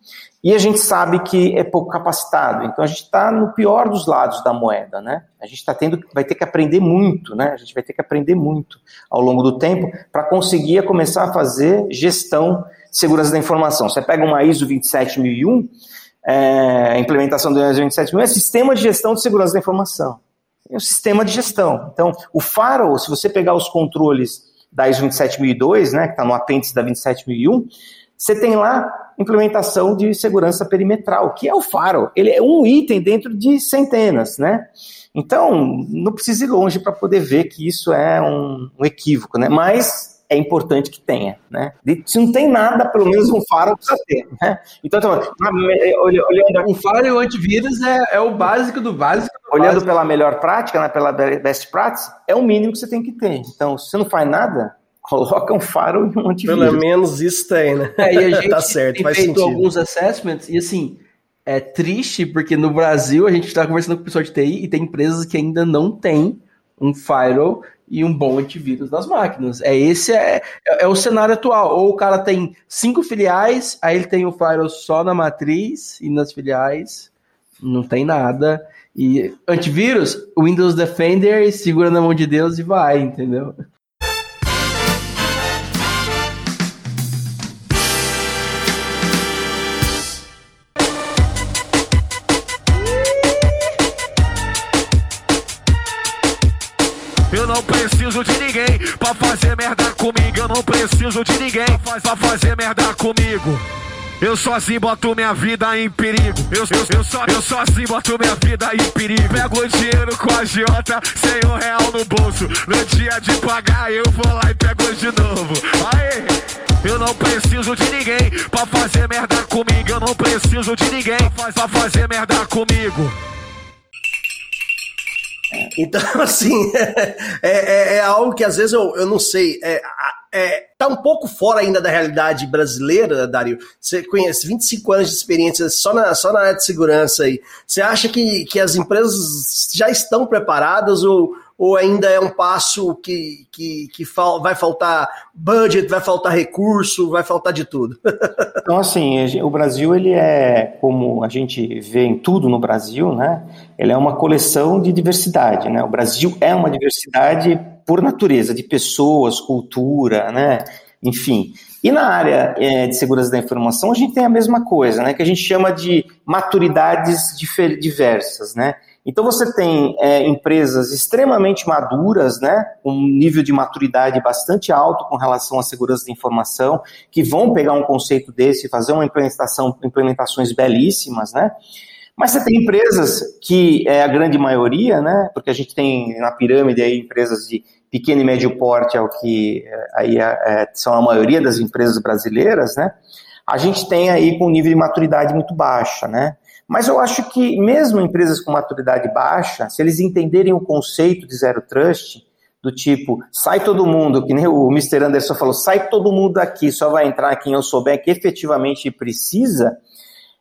e a gente sabe que é pouco capacitado. Então a gente está no pior dos lados da moeda, né? A gente está tendo, vai ter que aprender muito, né? A gente vai ter que aprender muito ao longo do tempo para conseguir começar a fazer gestão de segurança da informação. Você pega uma ISO 27001, é, implementação do ISO 27001 é sistema de gestão de segurança da informação. É um sistema de gestão. Então, o Firewall, se você pegar os controles da ISO 27002, né, que está no apêndice da 27001, você tem lá implementação de segurança perimetral, que é o Firewall. Ele é um item dentro de centenas, né? Então, não precisa ir longe para poder ver que isso é um, um equívoco, né? Mas é importante que tenha, né? Se não tem nada, pelo menos um faro precisa ter, né? Então, olhando... Um faro e o antivírus é, é o básico do básico. Do olhando básico. pela melhor prática, né, pela best practice, é o mínimo que você tem que ter. Então, se você não faz nada, coloca um faro e um antivírus. Pelo menos isso tem, né? É, e a gente tá certo, tem faz feito sentido. alguns assessments e assim, é triste porque no Brasil a gente está conversando com o pessoal de TI e tem empresas que ainda não têm um firewall e um bom antivírus nas máquinas. É esse é, é, é, o cenário atual. Ou o cara tem cinco filiais, aí ele tem o firewall só na matriz e nas filiais não tem nada. E antivírus, Windows Defender segura na mão de Deus e vai, entendeu? Preciso de ninguém pra fazer merda comigo. Eu não preciso de ninguém pra fazer merda comigo. Eu sozinho boto minha vida em perigo. Eu, eu, eu, só, eu sozinho boto minha vida em perigo. Pego o dinheiro com a Jota, sem um real no bolso. No dia de pagar, eu vou lá e pego de novo. Aê! Eu não preciso de ninguém pra fazer merda comigo. Eu não preciso de ninguém pra fazer merda comigo. Então, assim, é, é, é, algo que às vezes eu, eu não sei. É, é, tá um pouco fora ainda da realidade brasileira, Dario. Você conhece 25 anos de experiência só na, só na área de segurança aí. Você acha que, que as empresas já estão preparadas ou, ou ainda é um passo que, que, que fal, vai faltar budget, vai faltar recurso, vai faltar de tudo? então, assim, o Brasil, ele é, como a gente vê em tudo no Brasil, né? Ele é uma coleção de diversidade, né? O Brasil é uma diversidade por natureza, de pessoas, cultura, né? Enfim. E na área é, de segurança da informação, a gente tem a mesma coisa, né? Que a gente chama de maturidades diversas, né? Então você tem é, empresas extremamente maduras, né, com um nível de maturidade bastante alto com relação à segurança da informação, que vão pegar um conceito desse e fazer uma implementação, implementações belíssimas, né? Mas você tem empresas que é a grande maioria, né? Porque a gente tem na pirâmide aí empresas de pequeno e médio porte, é o que é, aí é, é, são a maioria das empresas brasileiras, né? A gente tem aí com um nível de maturidade muito baixa, né? Mas eu acho que mesmo empresas com maturidade baixa, se eles entenderem o conceito de zero trust, do tipo, sai todo mundo, que nem o Mr. Anderson falou, sai todo mundo daqui, só vai entrar quem eu souber que efetivamente precisa,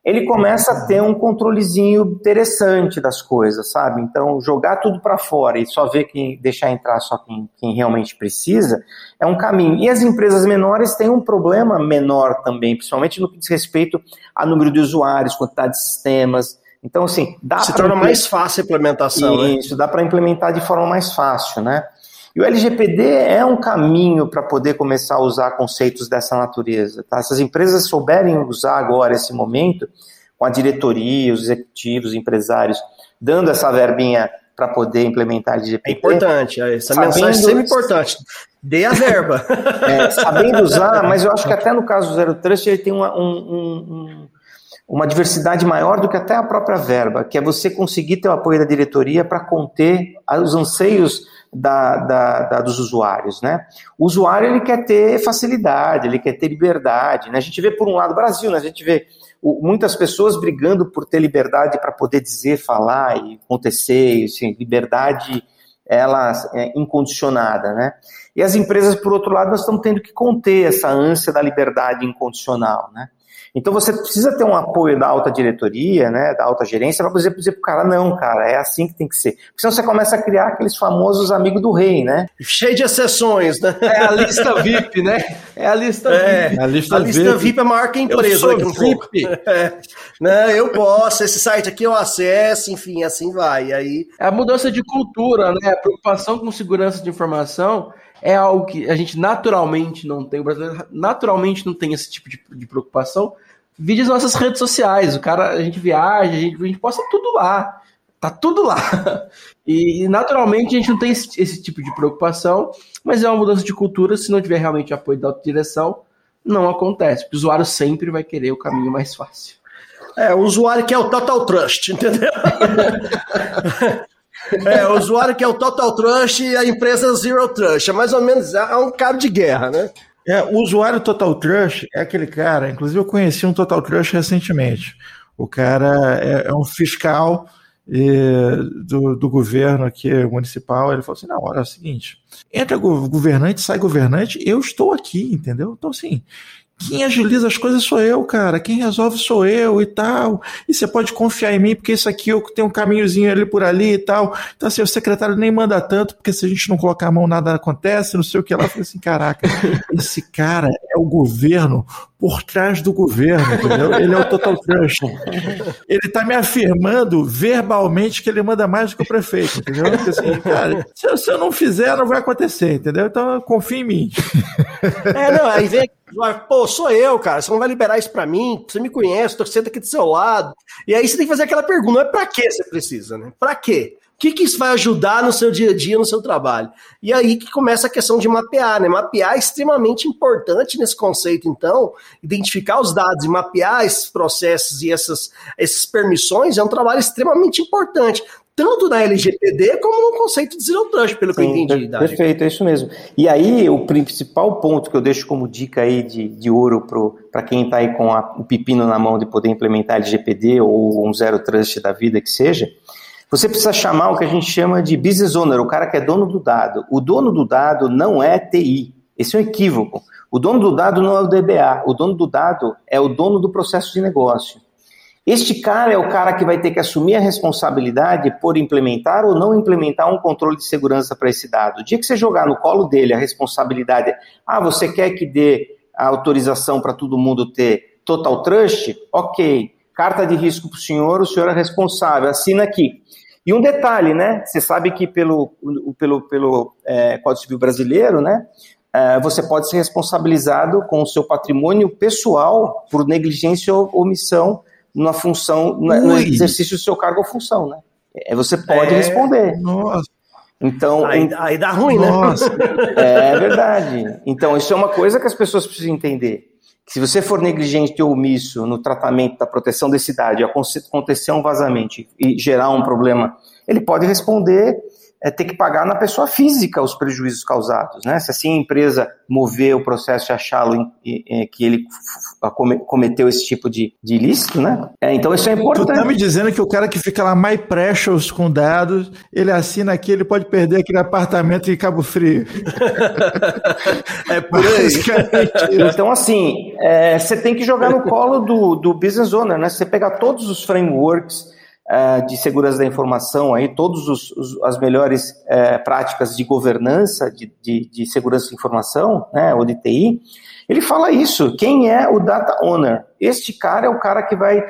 ele começa a ter um controlezinho interessante das coisas, sabe? Então, jogar tudo para fora e só ver quem deixar entrar só quem, quem, realmente precisa é um caminho. E as empresas menores têm um problema menor também, principalmente no que diz respeito a número de usuários, quantidade de sistemas. Então, assim, dá se torna mais fácil a implementação. Né? Isso, né? dá para implementar de forma mais fácil, né? E o LGPD é um caminho para poder começar a usar conceitos dessa natureza. Tá? Se as empresas souberem usar agora esse momento, com a diretoria, os executivos, os empresários, dando essa verbinha para poder implementar LGPD. É importante, essa sabendo, mensagem é sempre importante. Dê a verba. É, sabendo usar, mas eu acho que até no caso do Zero Trust ele tem uma, um, um, uma diversidade maior do que até a própria verba, que é você conseguir ter o apoio da diretoria para conter os anseios da, da, da, dos usuários, né? O usuário ele quer ter facilidade, ele quer ter liberdade, né? A gente vê por um lado Brasil, né? A gente vê muitas pessoas brigando por ter liberdade para poder dizer, falar e acontecer, assim, liberdade ela é incondicionada, né? E as empresas, por outro lado, nós estamos tendo que conter essa ânsia da liberdade incondicional, né? Então você precisa ter um apoio da alta diretoria, né, da alta gerência, para dizer, dizer para o cara, não, cara, é assim que tem que ser. Porque senão você começa a criar aqueles famosos amigos do rei, né? Cheio de exceções, né? É a lista VIP, né? É a lista é, VIP. A lista, a lista VIP. VIP. é maior que a empresa. Eu sou VIP. É. Não, eu posso, esse site aqui eu acesso, enfim, assim vai. Aí... É a mudança de cultura, né? A preocupação com segurança de informação é algo que a gente naturalmente não tem, o brasileiro naturalmente não tem esse tipo de, de preocupação. Vide as nossas redes sociais, o cara, a gente viaja, a gente, a gente posta tudo lá, tá tudo lá. E naturalmente a gente não tem esse, esse tipo de preocupação, mas é uma mudança de cultura, se não tiver realmente apoio da direção, não acontece, o usuário sempre vai querer o caminho mais fácil. É, o usuário quer o Total Trust, entendeu? É, o usuário que é o Total Trust e a empresa Zero Trust. É mais ou menos é um cabo de guerra, né? É, o usuário Total Trust é aquele cara, inclusive eu conheci um Total Trust recentemente. O cara é, é um fiscal do, do, governo aqui municipal. Ele falou assim: não, olha, é o seguinte: entra governante, sai governante, eu estou aqui, entendeu? Então, assim, quem agiliza as coisas sou eu, cara. Quem resolve sou eu e tal. E você pode confiar em mim, porque isso aqui eu tenho um caminhozinho ali por ali e tal. Então, assim, o secretário nem manda tanto, porque se a gente não colocar a mão, nada acontece, não sei o que lá. Eu assim: caraca, esse cara é o governo por trás do governo, entendeu? Ele é o total trust. Ele está me afirmando verbalmente que ele manda mais do que o prefeito, entendeu? Porque, assim, cara, se eu, se eu, não fizer, não vai acontecer, entendeu? Então confia em mim. É, não, aí vem pô, sou eu, cara, você não vai liberar isso para mim, você me conhece, tô sentado aqui do seu lado. E aí você tem que fazer aquela pergunta, mas pra que você precisa, né? Pra quê? que, que isso vai ajudar no seu dia a dia, no seu trabalho? E aí que começa a questão de mapear, né? Mapear é extremamente importante nesse conceito, então, identificar os dados e mapear esses processos e essas, essas permissões é um trabalho extremamente importante tanto na LGPD como no conceito de Zero Trust, pelo Sim, que eu entendi. Perfeito, é isso mesmo. E aí, o principal ponto que eu deixo como dica aí de, de ouro para quem está aí com a, o pepino na mão de poder implementar LGPD ou um Zero Trust da vida que seja, você precisa chamar o que a gente chama de business owner, o cara que é dono do dado. O dono do dado não é TI. Esse é um equívoco. O dono do dado não é o DBA. O dono do dado é o dono do processo de negócio. Este cara é o cara que vai ter que assumir a responsabilidade por implementar ou não implementar um controle de segurança para esse dado. O dia que você jogar no colo dele a responsabilidade, ah, você quer que dê a autorização para todo mundo ter total trust? Ok. Carta de risco para o senhor, o senhor é responsável, assina aqui. E um detalhe, né? Você sabe que pelo, pelo, pelo é, Código Civil Brasileiro, né? É, você pode ser responsabilizado com o seu patrimônio pessoal por negligência ou omissão na função, no exercício do seu cargo ou função, né? É, você pode é, responder. Nossa. Então, aí, aí dá ruim, né? nossa. né? É verdade. Então, isso é uma coisa que as pessoas precisam entender se você for negligente ou omisso no tratamento da proteção desse dado, acontecer um vazamento e gerar um problema, ele pode responder é, ter que pagar na pessoa física os prejuízos causados. Né? Se assim a empresa mover o processo e achá-lo que ele cometeu esse tipo de, de ilícito, né? É, então isso é importante. Tu tá me dizendo que o cara que fica lá mais precious com dados, ele assina aqui, ele pode perder aquele apartamento em Cabo Frio. é por aí. então, assim, é, você tem que jogar no colo do, do business owner, né? Você pegar todos os frameworks de segurança da informação, aí, todas as melhores uh, práticas de governança de, de, de, segurança da informação, né, ou de TI, ele fala isso. Quem é o data owner? Este cara é o cara que vai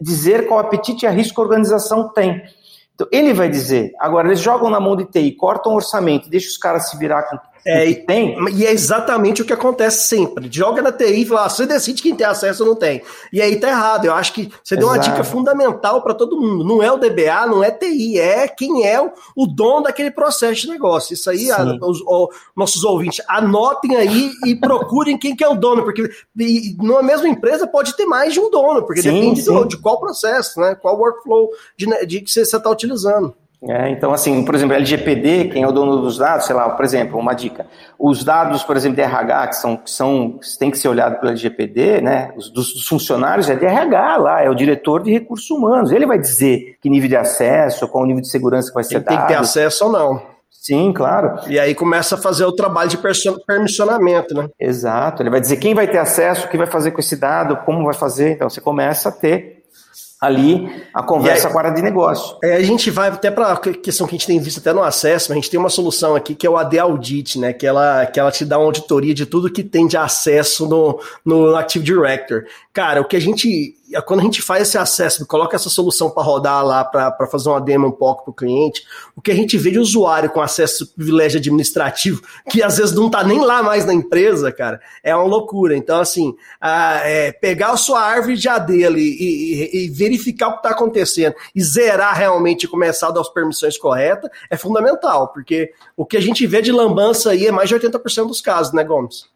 dizer qual apetite e a risco a organização tem. Então, ele vai dizer. Agora, eles jogam na mão de TI, cortam o orçamento, deixam os caras se virar com é, e tem. E é exatamente o que acontece sempre. Joga na TI e fala, ah, você decide quem tem acesso ou não tem. E aí tá errado. Eu acho que você deu uma dica fundamental para todo mundo. Não é o DBA, não é TI, é quem é o, o dono daquele processo de negócio. Isso aí, a, os, os, nossos ouvintes, anotem aí e procurem quem que é o dono, porque e, numa mesma empresa pode ter mais de um dono, porque sim, depende sim. Do, de qual processo, né? Qual workflow de, de que você está utilizando. É, então, assim, por exemplo, LGPD, quem é o dono dos dados, sei lá, por exemplo, uma dica. Os dados, por exemplo, de RH, que são, que são que tem que ser olhado pelo LGPD, né? Os, dos, dos, funcionários é de RH lá, é o diretor de recursos humanos. Ele vai dizer que nível de acesso, qual o nível de segurança que vai ser Ele dado. Tem que ter acesso ou não. Sim, claro. E aí começa a fazer o trabalho de permissionamento, né? Exato. Ele vai dizer quem vai ter acesso, o que vai fazer com esse dado, como vai fazer. Então você começa a ter ali a conversa aí, com a área de negócio. É, a gente vai até para a questão que a gente tem visto até no acesso, a gente tem uma solução aqui que é o AD Audit, né? Que ela, que ela te dá uma auditoria de tudo que tem de acesso no, no Active Director. Cara, o que a gente quando a gente faz esse acesso, coloca essa solução para rodar lá, para fazer uma demo um pouco para o cliente, o que a gente vê de usuário com acesso privilégio administrativo, que às vezes não está nem lá mais na empresa, cara, é uma loucura. Então, assim, a, é, pegar a sua árvore de AD ali e, e, e verificar o que está acontecendo e zerar realmente e começar a dar as permissões corretas é fundamental, porque o que a gente vê de lambança aí é mais de 80% dos casos, né, Gomes?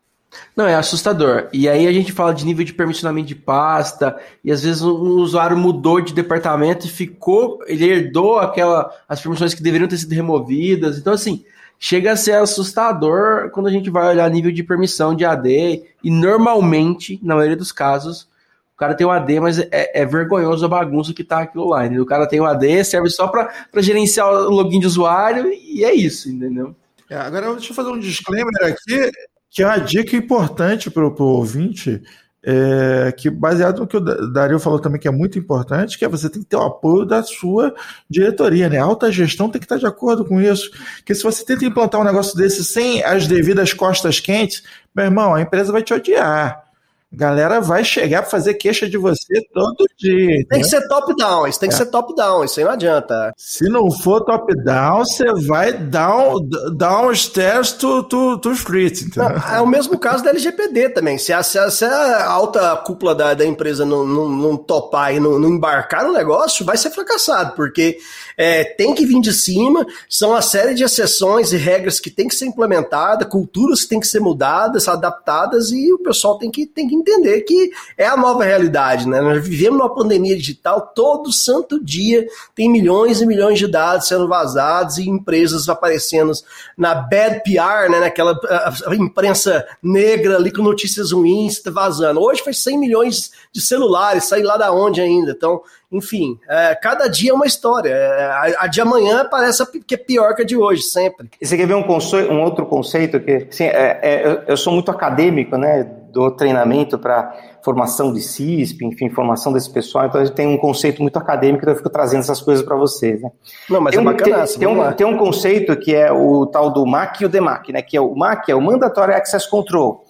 Não, é assustador. E aí a gente fala de nível de permissionamento de pasta, e às vezes o usuário mudou de departamento e ficou, ele herdou aquela, as permissões que deveriam ter sido removidas. Então, assim, chega a ser assustador quando a gente vai olhar nível de permissão de AD, e normalmente, na maioria dos casos, o cara tem o AD, mas é, é vergonhoso a bagunça que tá aquilo lá. Entendeu? O cara tem o AD, serve só para gerenciar o login de usuário, e é isso, entendeu? É, agora deixa eu fazer um disclaimer aqui que é uma dica importante para o ouvinte, é, que baseado no que o Dario falou também, que é muito importante, que é você tem que ter o apoio da sua diretoria, né? A alta gestão tem que estar de acordo com isso. Que se você tenta implantar um negócio desse sem as devidas costas quentes, meu irmão, a empresa vai te odiar galera vai chegar para fazer queixa de você todo dia. Tem né? que ser top-down, isso tem que é. ser top-down, isso aí não adianta. Se não for top-down, você vai down, downstairs to, to, to street. Não, é o mesmo caso da LGPD também. Se a, se a, se a alta cúpula da, da empresa não, não, não topar e não, não embarcar no negócio, vai ser fracassado, porque é, tem que vir de cima, são uma série de exceções e regras que tem que ser implementada, culturas que tem que ser mudadas, adaptadas, e o pessoal tem que, tem que entender que é a nova realidade, né? Nós vivemos numa pandemia digital, todo santo dia tem milhões e milhões de dados sendo vazados e empresas aparecendo na bad PR, né? Naquela imprensa negra ali com notícias ruins vazando. Hoje foi 100 milhões de celulares, sai lá da onde ainda. Então, enfim, é, cada dia é uma história. É, a, a, de amanhã parece que é pior que a de hoje, sempre. E você quer ver um, um outro conceito que, assim, é, é, eu, eu, sou muito acadêmico, né, do treinamento para formação de CISP, enfim, formação desse pessoal, então a gente tem um conceito muito acadêmico, então eu fico trazendo essas coisas para vocês, né. Não, mas tem é bacana, tem, tem, um, tem um conceito que é o tal do MAC e o DMAC, né, que é o MAC é o Mandatory Access Control,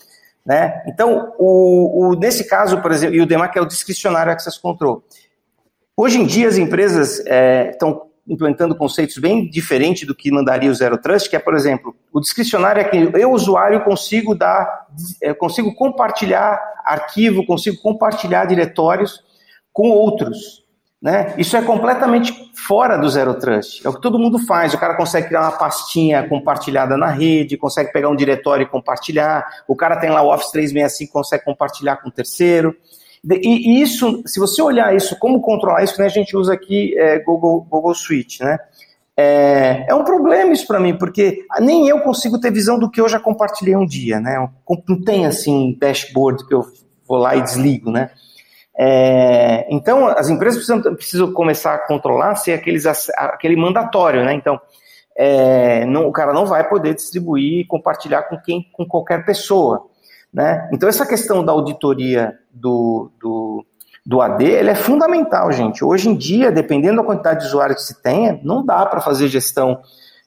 né? Então, o, o, nesse caso, por exemplo, e o DMAC é o Discricionário Access Control. Hoje em dia, as empresas é, estão implementando conceitos bem diferentes do que mandaria o Zero Trust, que é, por exemplo, o discricionário é que eu, usuário, consigo dar, é, consigo compartilhar arquivo, consigo compartilhar diretórios com outros. Né? Isso é completamente fora do Zero Trust. É o que todo mundo faz. O cara consegue criar uma pastinha compartilhada na rede, consegue pegar um diretório e compartilhar. O cara tem lá o Office 365, consegue compartilhar com o terceiro. E isso, se você olhar isso, como controlar isso, né, a gente usa aqui é, Google, Google Suite, né? É, é um problema isso para mim, porque nem eu consigo ter visão do que eu já compartilhei um dia, né? Não tem assim dashboard que eu vou lá e desligo, né? É, então, as empresas precisam, precisam, começar a controlar se aqueles, aquele mandatório, né? Então, é, não, o cara não vai poder distribuir e compartilhar com quem, com qualquer pessoa, né? Então, essa questão da auditoria do, do, do AD, ele é fundamental, gente. Hoje em dia, dependendo da quantidade de usuários que se tenha, não dá para fazer gestão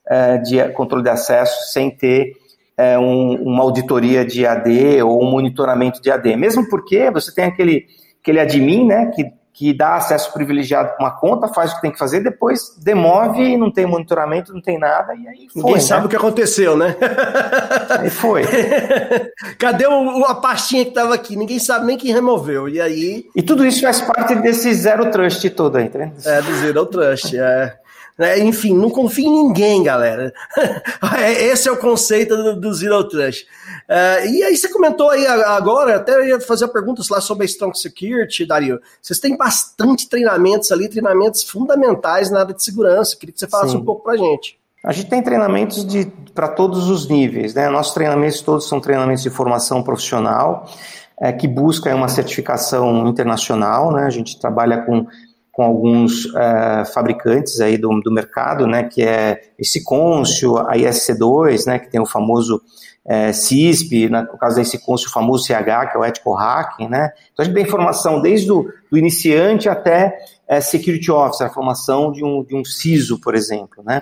é, de controle de acesso sem ter é, um, uma auditoria de AD ou um monitoramento de AD. Mesmo porque você tem aquele aquele admin, né, que, que dá acesso privilegiado para uma conta, faz o que tem que fazer, depois demove, não tem monitoramento, não tem nada, e aí foi. Ninguém né? sabe o que aconteceu, né? Aí foi. Cadê o, a pastinha que estava aqui? Ninguém sabe nem quem removeu, e aí... E tudo isso faz parte desse Zero Trust todo aí, tá É, do Zero Trust, é. É, enfim, não confie em ninguém, galera. É, esse é o conceito do, do Zero Trust. Uh, e aí você comentou aí agora, até ia fazer perguntas lá sobre a Strong Security, Dario. Vocês têm bastante treinamentos ali, treinamentos fundamentais na área de segurança. Queria que você falasse Sim. um pouco pra gente. A gente tem treinamentos para todos os níveis, né? Nossos treinamentos todos são treinamentos de formação profissional, é, que busca uma certificação internacional, né? A gente trabalha com com alguns é, fabricantes aí do, do mercado, né, que é esse Côncio, a ISC2, né, que tem o famoso é, CISP, no caso da Conscio, o famoso CH, que é o Ethical Hacking, né? Então a gente tem formação desde o do iniciante até é, Security Officer, a formação de um, de um CISO, por exemplo, né?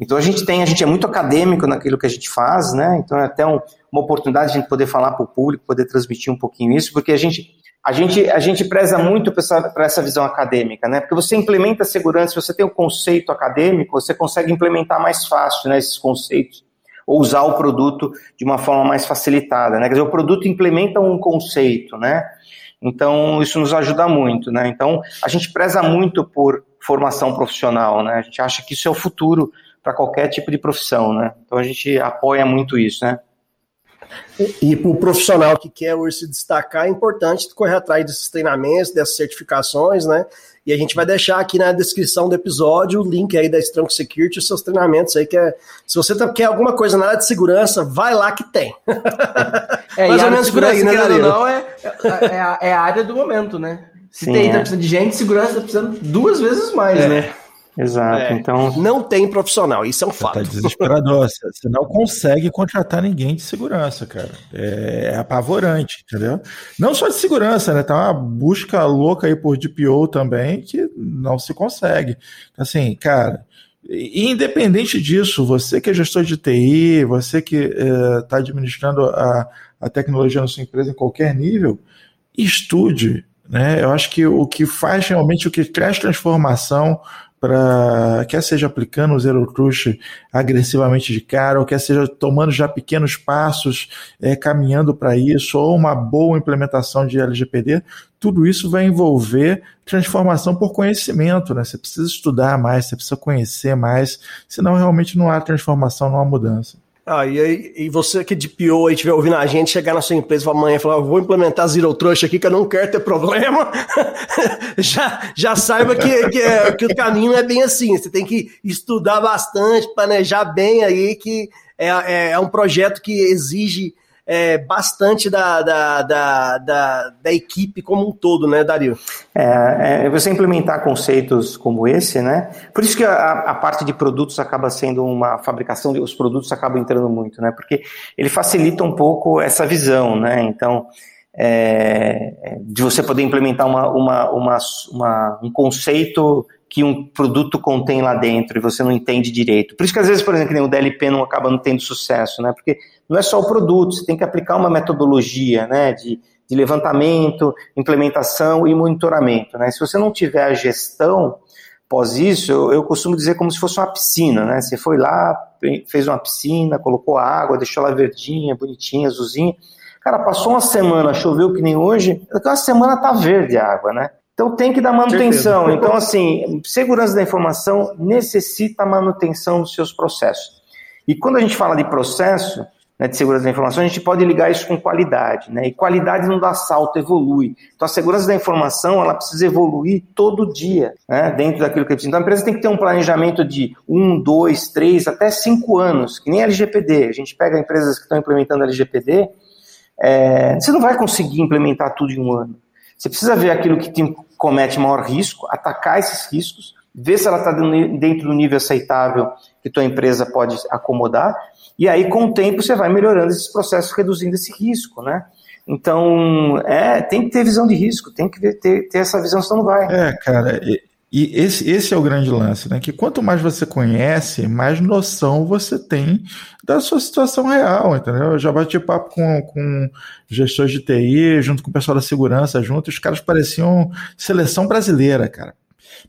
Então a gente tem, a gente é muito acadêmico naquilo que a gente faz, né? Então é até um, uma oportunidade de a gente poder falar para o público, poder transmitir um pouquinho isso, porque a gente a gente, a gente preza muito para essa, essa visão acadêmica, né? Porque você implementa segurança, se você tem o um conceito acadêmico, você consegue implementar mais fácil né, esses conceitos ou usar o produto de uma forma mais facilitada, né? Quer dizer, o produto implementa um conceito, né? Então, isso nos ajuda muito, né? Então, a gente preza muito por formação profissional, né? A gente acha que isso é o futuro para qualquer tipo de profissão, né? Então, a gente apoia muito isso, né? E para o profissional que quer hoje se destacar, é importante correr atrás desses treinamentos, dessas certificações, né? E a gente vai deixar aqui na descrição do episódio o link aí da Strong Security, os seus treinamentos aí, que é. Se você tá, quer alguma coisa na área de segurança, vai lá que tem. É, Mais ou menos por aí, né, Dario? Não, é, é, a, é a área do momento, né? Se Sim, tem, é. tá precisando de gente, segurança tá precisando duas vezes mais, é. né? Exato. É, então. Não tem profissional, isso é um fato. Tá desesperador. Você não consegue contratar ninguém de segurança, cara. É, é, apavorante, entendeu? Não só de segurança, né? Tá uma busca louca aí por DPO também que não se consegue. Assim, cara. Independente disso, você que é gestor de TI, você que está é, administrando a, a tecnologia na sua empresa em qualquer nível, estude. Né? Eu acho que o que faz realmente, o que traz transformação para quer seja aplicando o Zero Trust agressivamente de cara, ou quer seja tomando já pequenos passos, é, caminhando para isso, ou uma boa implementação de LGPD, tudo isso vai envolver transformação por conhecimento, né? Você precisa estudar mais, você precisa conhecer mais, senão realmente não há transformação, não há mudança. Ah, e, aí, e você que de PO aí estiver ouvindo a gente, chegar na sua empresa amanhã e falar, vou implementar Zero Trust aqui que eu não quero ter problema, já, já saiba que, que, é, que o caminho é bem assim. Você tem que estudar bastante, planejar bem aí, que é, é, é um projeto que exige é, bastante da, da, da, da, da equipe como um todo, né, Dario? É, é, você implementar conceitos como esse, né? Por isso que a, a parte de produtos acaba sendo uma fabricação, os produtos acabam entrando muito, né? Porque ele facilita um pouco essa visão, né? Então, é, de você poder implementar uma, uma, uma, uma, um conceito que um produto contém lá dentro e você não entende direito. Por isso que às vezes, por exemplo, o DLP não acaba não tendo sucesso, né? Porque não é só o produto, você tem que aplicar uma metodologia, né? De, de levantamento, implementação e monitoramento, né? Se você não tiver a gestão pós isso, eu, eu costumo dizer como se fosse uma piscina, né? Você foi lá, fez uma piscina, colocou água, deixou ela verdinha, bonitinha, azulzinha. Cara, passou uma semana, choveu que nem hoje, aquela semana tá verde a água, né? Então tem que dar manutenção. Então, assim, segurança da informação necessita manutenção dos seus processos. E quando a gente fala de processo, né, de segurança da informação, a gente pode ligar isso com qualidade, né? E qualidade não dá salto, evolui. Então a segurança da informação, ela precisa evoluir todo dia, né, dentro daquilo que a gente... Então a empresa tem que ter um planejamento de um, dois, três, até cinco anos, que nem a LGPD. A gente pega empresas que estão implementando a LGPD, é, você não vai conseguir implementar tudo em um ano. Você precisa ver aquilo que te comete maior risco, atacar esses riscos, ver se ela está dentro do nível aceitável que tua empresa pode acomodar, e aí com o tempo você vai melhorando esses processos, reduzindo esse risco, né? Então, é, tem que ter visão de risco, tem que ter, ter essa visão, senão não vai. É, cara, e, esse, esse é o grande lance, né? Que quanto mais você conhece, mais noção você tem da sua situação real, entendeu? Eu já bati papo com, com gestores de TI, junto com o pessoal da segurança, junto, os caras pareciam seleção brasileira, cara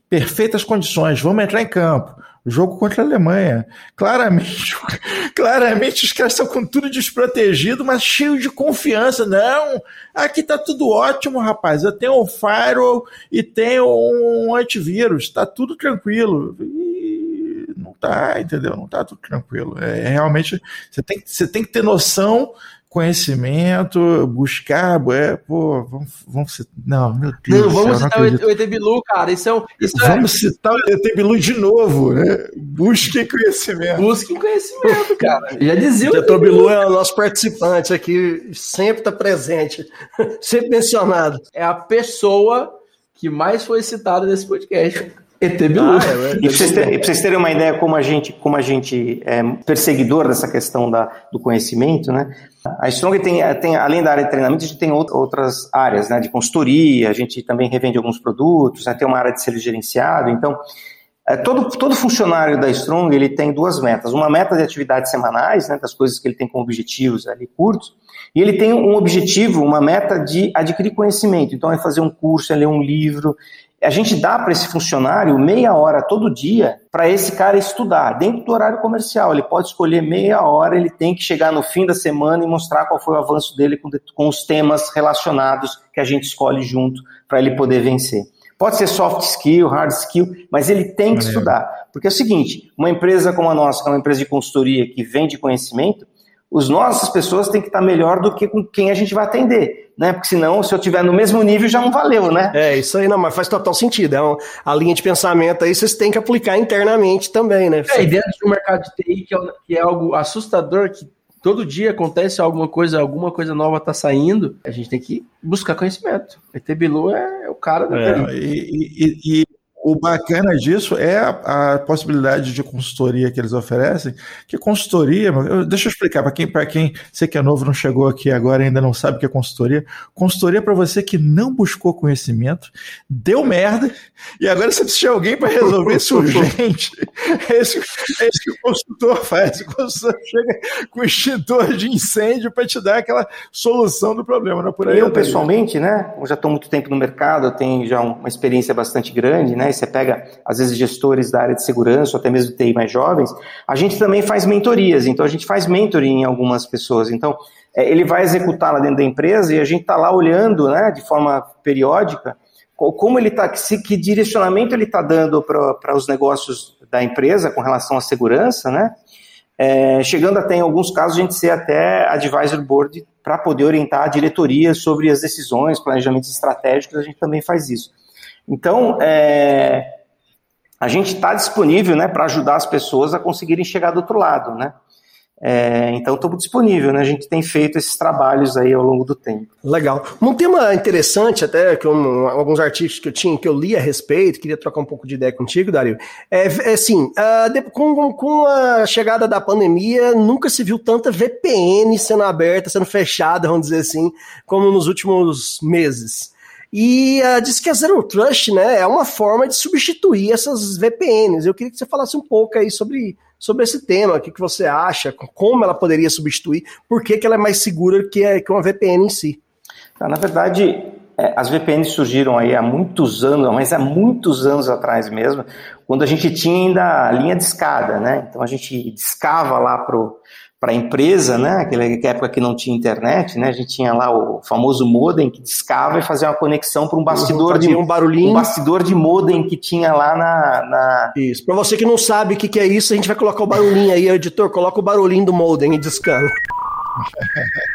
perfeitas condições, vamos entrar em campo. Jogo contra a Alemanha. Claramente, claramente os caras estão com tudo desprotegido, mas cheio de confiança. Não, aqui tá tudo ótimo, rapaz. Eu tenho um firewall e tenho um antivírus, tá tudo tranquilo. E não tá, entendeu? Não tá tudo tranquilo. É, realmente, você tem, você tem que ter noção conhecimento, buscar, é, pô, vamos, vamos citar, não, meu Deus. Não, vamos céu, citar não o ET Bilu, cara, isso é, um, isso é Vamos é... citar o ET Bilu de novo, né? Busquem conhecimento. Busquem conhecimento, cara. Já dizia o ET Bilu é o nosso participante aqui, sempre está presente, sempre mencionado. É a pessoa que mais foi citada nesse podcast. ET Bilu. Ah, é, e para vocês, terem, vocês terem uma ideia como a gente, como a gente é perseguidor dessa questão da, do conhecimento, né? A Strong tem, tem, além da área de treinamento, a gente tem outras áreas, né? De consultoria, a gente também revende alguns produtos, né, tem uma área de ser gerenciado, então... É, todo, todo funcionário da Strong ele tem duas metas. Uma meta de atividades semanais, né, das coisas que ele tem como objetivos ali curtos, e ele tem um objetivo, uma meta de adquirir conhecimento. Então, é fazer um curso, é ler um livro, a gente dá para esse funcionário meia hora todo dia para esse cara estudar, dentro do horário comercial. Ele pode escolher meia hora, ele tem que chegar no fim da semana e mostrar qual foi o avanço dele com, com os temas relacionados que a gente escolhe junto para ele poder vencer. Pode ser soft skill, hard skill, mas ele tem que estudar. Porque é o seguinte: uma empresa como a nossa, que é uma empresa de consultoria que vende conhecimento, os nossas pessoas têm que estar melhor do que com quem a gente vai atender, né? Porque senão, se eu tiver no mesmo nível, já não valeu, né? É, isso aí não, mas faz total sentido. É uma, a linha de pensamento aí vocês têm que aplicar internamente também, né? É, e dentro do mercado de TI, que é, que é algo assustador, que todo dia acontece alguma coisa, alguma coisa nova está saindo, a gente tem que buscar conhecimento. ET Bilu é, o cara da é, TI. E, e, e, o bacana disso é a, a, possibilidade de consultoria que eles oferecem, que consultoria, eu, deixa eu explicar para quem, para quem você que é novo não chegou aqui agora ainda não sabe o que é consultoria. Consultoria é para você que não buscou conhecimento, deu merda e agora você precisa de alguém para resolver isso urgente. É isso, é isso que o consultor faz. O consultor chega com o extintor de incêndio para te dar aquela solução do problema, não é por aí. Eu pessoalmente, né, eu já estou muito tempo no mercado, eu tenho já uma experiência bastante grande, né? Você pega, às vezes, gestores da área de segurança, ou até mesmo TI mais jovens, a gente também faz mentorias, então a gente faz mentoring em algumas pessoas. Então, é, ele vai executar lá dentro da empresa e a gente está lá olhando, né, de forma periódica, como ele está, que direcionamento ele está dando para os negócios da empresa com relação à segurança, né? É, chegando até, em alguns casos, a gente ser até advisor board para poder orientar a diretoria sobre as decisões, planejamentos estratégicos, a gente também faz isso. Então, é, a gente está disponível né, para ajudar as pessoas a conseguirem chegar do outro lado. Né? É, então, estamos disponível, né? A gente tem feito esses trabalhos aí ao longo do tempo. Legal. Um tema interessante, até que um, alguns artigos que eu tinha, que eu li a respeito, queria trocar um pouco de ideia contigo, Dario. É, é assim, com, com a chegada da pandemia, nunca se viu tanta VPN sendo aberta, sendo fechada, vamos dizer assim, como nos últimos meses. E uh, diz que a Zero Trust né, é uma forma de substituir essas VPNs. Eu queria que você falasse um pouco aí sobre, sobre esse tema, o que, que você acha, como ela poderia substituir, por que, que ela é mais segura que, que uma VPN em si. Tá, na verdade, é, as VPNs surgiram aí há muitos anos, mas há muitos anos atrás mesmo, quando a gente tinha ainda a linha de escada, né? Então a gente discava lá pro para a empresa, né? Aquela época que não tinha internet, né? A gente tinha lá o famoso modem que discava e fazia uma conexão para um bastidor de um barulhinho, um bastidor de modem que tinha lá na, na... Isso. Para você que não sabe o que, que, é isso, a gente vai colocar o barulhinho aí, editor, coloca o barulhinho do modem e discando.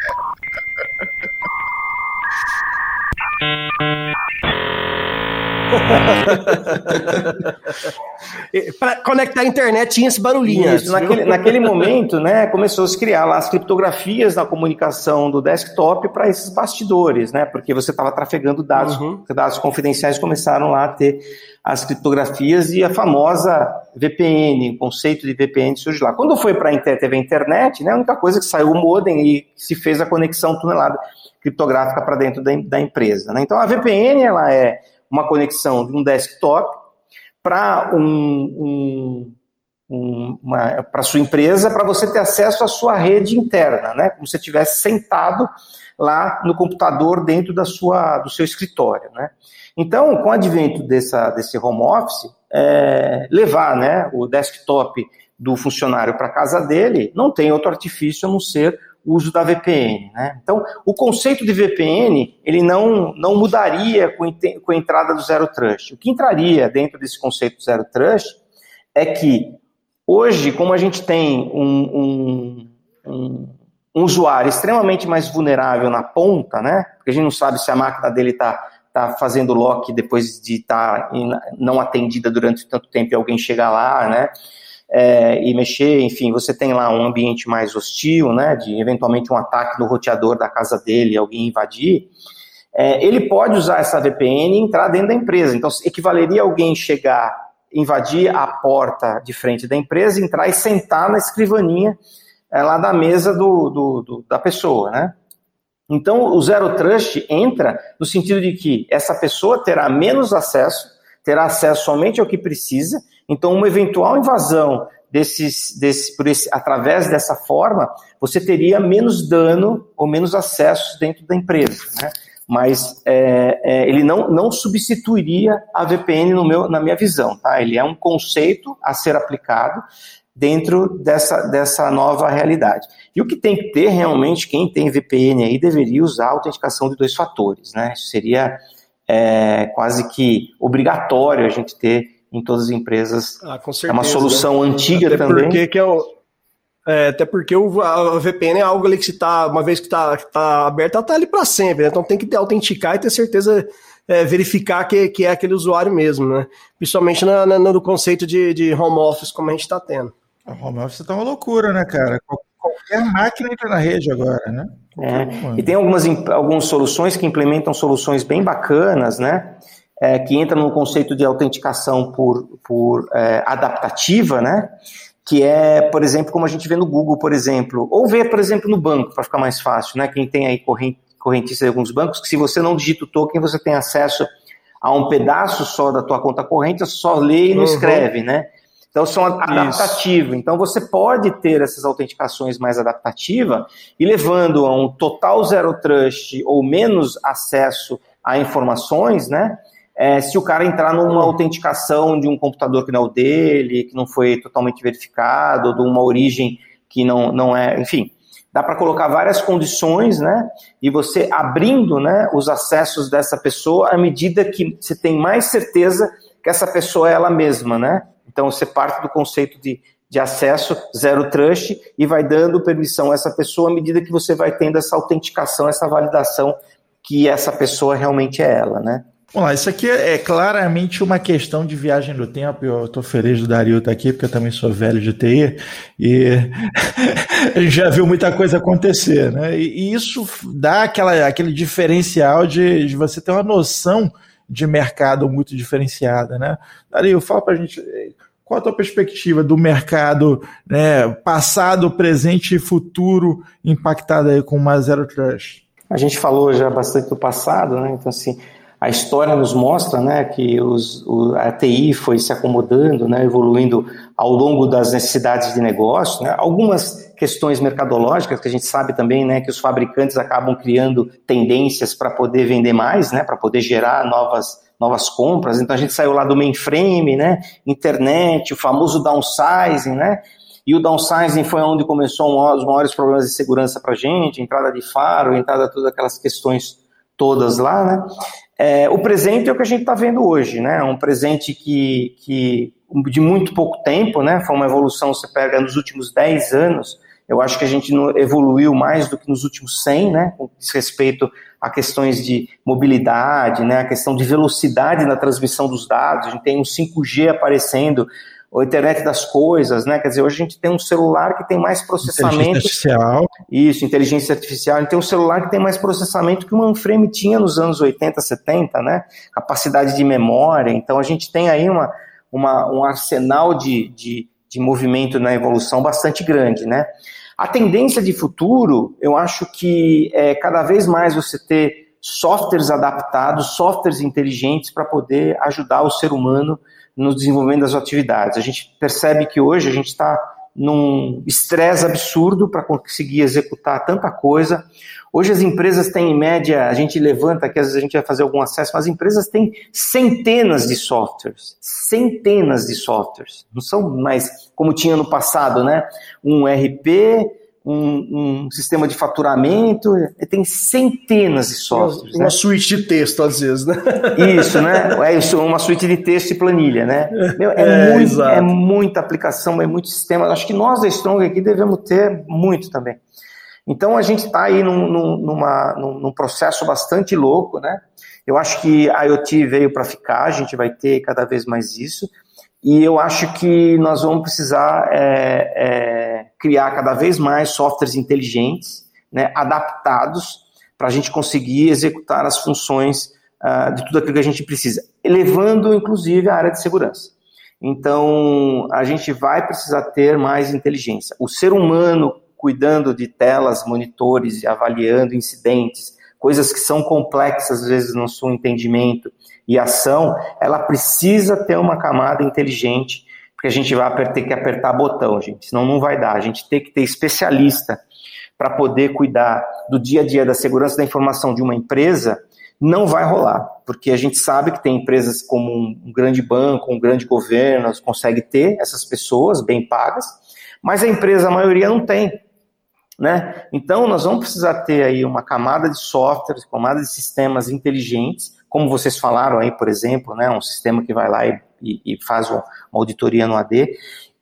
Para conectar a internet tinha esse barulhinho. Isso, naquele, naquele momento, né, começou a se criar lá as criptografias na comunicação do desktop para esses bastidores, né, porque você estava trafegando dados, Uhum. dados confidenciais começaram lá a ter as criptografias e a famosa VPN, o conceito de VPN surge lá. Quando foi para a internet, teve a internet, né, a única coisa que saiu o modem e se fez a conexão tunelada criptográfica para dentro da, da empresa. Né? Então a VPN ela é uma conexão de um desktop para um, um, para sua empresa, para você ter acesso à sua rede interna, né? Como se você estivesse sentado lá no computador dentro da sua, do seu escritório, né? Então, com o advento dessa, desse home office, é, levar né, o desktop do funcionário para casa dele não tem outro artifício a não ser o uso da VPN. Né? Então, o conceito de VPN ele não, não mudaria com, com a entrada do Zero Trust. O que entraria dentro desse conceito do Zero Trust é que hoje, como a gente tem um, um, um, um usuário extremamente mais vulnerável na ponta, né? porque a gente não sabe se a máquina dele está tá fazendo lock depois de estar tá não atendida durante tanto tempo e alguém chegar lá, né? É, e mexer, enfim, você tem lá um ambiente mais hostil, né, de eventualmente um ataque no roteador da casa dele, alguém invadir, é, ele pode usar essa VPN e entrar dentro da empresa. Então, equivaleria alguém chegar, invadir a porta de frente da empresa, entrar e sentar na escrivaninha é, lá da mesa do, do, do, da pessoa, né? Então, o Zero Trust entra no sentido de que essa pessoa terá menos acesso, terá acesso somente ao que precisa, então, uma eventual invasão desses, desse, por esse, através dessa forma, você teria menos dano ou menos acessos dentro da empresa. Né? Mas é, é, ele não, não substituiria a VPN no meu, na minha visão. Tá? Ele é um conceito a ser aplicado dentro dessa, dessa nova realidade. E o que tem que ter realmente, quem tem VPN aí deveria usar a autenticação de dois fatores. Né? Seria é, quase que obrigatório a gente ter em todas as empresas. Ah, com certeza, é uma solução né? antiga até também. Porque que é o, é, até porque o, a VPN é algo ali que se tá, uma vez que está tá aberta, ela tá ali para sempre, né? Então tem que autenticar e ter certeza, é, verificar que, que é aquele usuário mesmo, né? Principalmente na, na, no conceito de, de home office, como a gente está tendo. O home office tá uma loucura, né, cara? Qualquer máquina entra na rede agora, né? É. E tem algumas, algumas soluções que implementam soluções bem bacanas, né? É, que entra no conceito de autenticação por, por é, adaptativa, né? Que é, por exemplo, como a gente vê no Google, por exemplo, ou vê, por exemplo, no banco, para ficar mais fácil, né? Quem tem aí correntista de alguns bancos, que se você não digita o token, você tem acesso a um pedaço só da tua conta corrente, você só lê e não uhum. escreve, né? Então são adaptativos. Então você pode ter essas autenticações mais adaptativas e levando a um total zero trust ou menos acesso a informações, né? É, se o cara entrar numa autenticação de um computador que não é o dele, que não foi totalmente verificado, de uma origem que não, não é, enfim, dá para colocar várias condições, né? E você abrindo, né, os acessos dessa pessoa à medida que você tem mais certeza que essa pessoa é ela mesma, né? Então você parte do conceito de, de acesso zero trust e vai dando permissão a essa pessoa à medida que você vai tendo essa autenticação, essa validação que essa pessoa realmente é ela, né? Vamos lá, isso aqui é claramente uma questão de viagem no tempo. Eu estou feliz do Dario estar aqui, porque eu também sou velho de TI e a gente já viu muita coisa acontecer, né? E, isso dá aquela, aquele diferencial de, de você ter uma noção de mercado muito diferenciada, né? Dario, fala para a gente qual a tua perspectiva do mercado né, passado, presente e futuro impactado aí com uma Zero Trust? A gente falou já bastante do passado, né? Então, assim, a história nos mostra né, que os, o, a TI foi se acomodando, né, evoluindo ao longo das necessidades de negócio. Né, algumas questões mercadológicas que a gente sabe também né, que os fabricantes acabam criando tendências para poder vender mais, né, para poder gerar novas, novas compras. Então a gente saiu lá do mainframe, né, internet, o famoso downsizing, né, e o downsizing foi onde começou um, os maiores problemas de segurança para a gente, entrada de faro, entrada todas aquelas questões todas lá, né? É, o presente é o que a gente está vendo hoje, né? Um presente que, que de muito pouco tempo, né? Foi uma evolução, você pega nos últimos 10 anos, Eu acho que a gente evoluiu mais do que nos últimos 100, né, com respeito a questões de mobilidade, né, a questão de velocidade na transmissão dos dados. A gente tem um 5G aparecendo, a internet das coisas, né? Quer dizer, hoje a gente tem um celular que tem mais processamento. Inteligência artificial. Isso, inteligência artificial. A gente tem um celular que tem mais processamento que o mainframe tinha nos anos 80, 70, né? Capacidade de memória. Então a gente tem aí uma, uma um arsenal de, de, de movimento na evolução bastante grande, né? A tendência de futuro, eu acho que é cada vez mais você ter softwares adaptados, softwares inteligentes para poder ajudar o ser humano no desenvolvimento das atividades. A gente percebe que hoje a gente está num estresse absurdo para conseguir executar tanta coisa. Hoje as empresas têm, em média, a gente levanta que às vezes a gente vai fazer algum acesso, mas as empresas têm centenas de softwares, centenas de softwares. Não são mais como tinha no passado, né? Um RP, um, um, sistema de faturamento, tem centenas de softwares. Uma, né? suíte de texto, às vezes, né? Isso, né? É isso, uma suíte de texto e planilha, né? Meu, é, é, muito, é, muita aplicação, é muito sistema. Acho que nós da Strong aqui devemos ter muito também. Então a gente está aí num, num, numa, num, num, processo bastante louco, né? Eu acho que a IoT veio para ficar, a gente vai ter cada vez mais isso. E eu acho que nós vamos precisar é, é, criar cada vez mais softwares inteligentes, né, adaptados, para a gente conseguir executar as funções uh, de tudo aquilo que a gente precisa, elevando inclusive a área de segurança. Então, a gente vai precisar ter mais inteligência. O ser humano cuidando de telas, monitores, avaliando incidentes, coisas que são complexas às vezes no seu entendimento, e ação, ela precisa ter uma camada inteligente, porque a gente vai ter que apertar botão, gente, senão não vai dar. A gente tem que ter especialista para poder cuidar do dia a dia da segurança da informação de uma empresa, não vai rolar, porque a gente sabe que tem empresas como um grande banco, um grande governo, consegue ter essas pessoas bem pagas, mas a empresa, a maioria, não tem. Né? Então, nós vamos precisar ter aí uma camada de softwares, camada de sistemas inteligentes, como vocês falaram aí, por exemplo, né, um sistema que vai lá e, e, e faz uma auditoria no AD,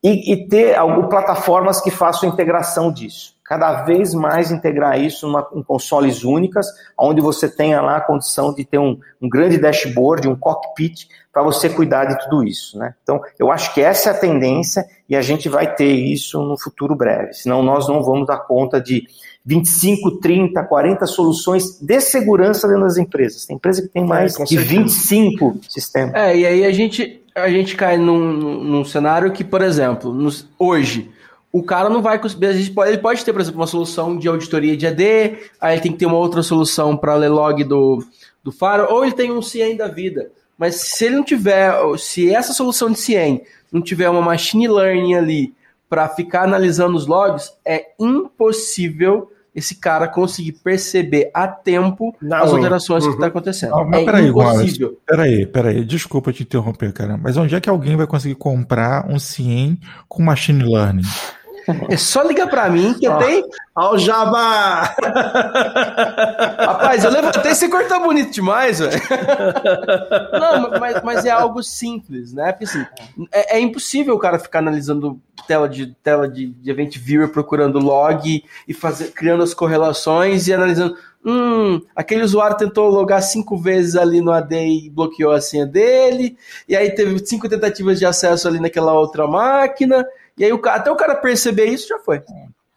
e, e ter algumas plataformas que façam integração disso. Cada vez mais integrar isso numa, em consoles únicas, onde você tenha lá a condição de ter um, um grande dashboard, um cockpit, para você cuidar de tudo isso. Né? Então, eu acho que essa é a tendência e a gente vai ter isso no futuro breve, senão nós não vamos dar conta de 25, 30, 40 soluções de segurança dentro das empresas. Tem empresa que tem é, mais é, de 25 sistemas. É, e aí a gente, a gente cai num, num cenário que, por exemplo, nos, hoje, o cara não vai conseguir. Ele pode ter, por exemplo, uma solução de auditoria de AD, aí ele tem que ter uma outra solução para ler log do, do Faro, ou ele tem um CIEM da vida. Mas se ele não tiver, se essa solução de CIEM não tiver uma machine learning ali para ficar analisando os logs, é impossível esse cara conseguir perceber a tempo não, as alterações uhum. que está acontecendo. Não, mas é peraí, impossível. peraí, peraí, desculpa te interromper, cara, mas onde é que alguém vai conseguir comprar um CIEM com machine learning? É só ligar para mim que eu tenho. Ó, o Jabá! Rapaz, eu levantei e você cortou bonito demais, velho. Não, mas, mas, é algo simples, né? Porque assim, é, é, impossível o cara ficar analisando tela de tela de, de Event Viewer, procurando log e fazer, criando as correlações e analisando. Hum, aquele usuário tentou logar cinco vezes ali no AD e bloqueou a senha dele, e aí teve cinco tentativas de acesso ali naquela outra máquina. E aí o, até o cara perceber isso já foi.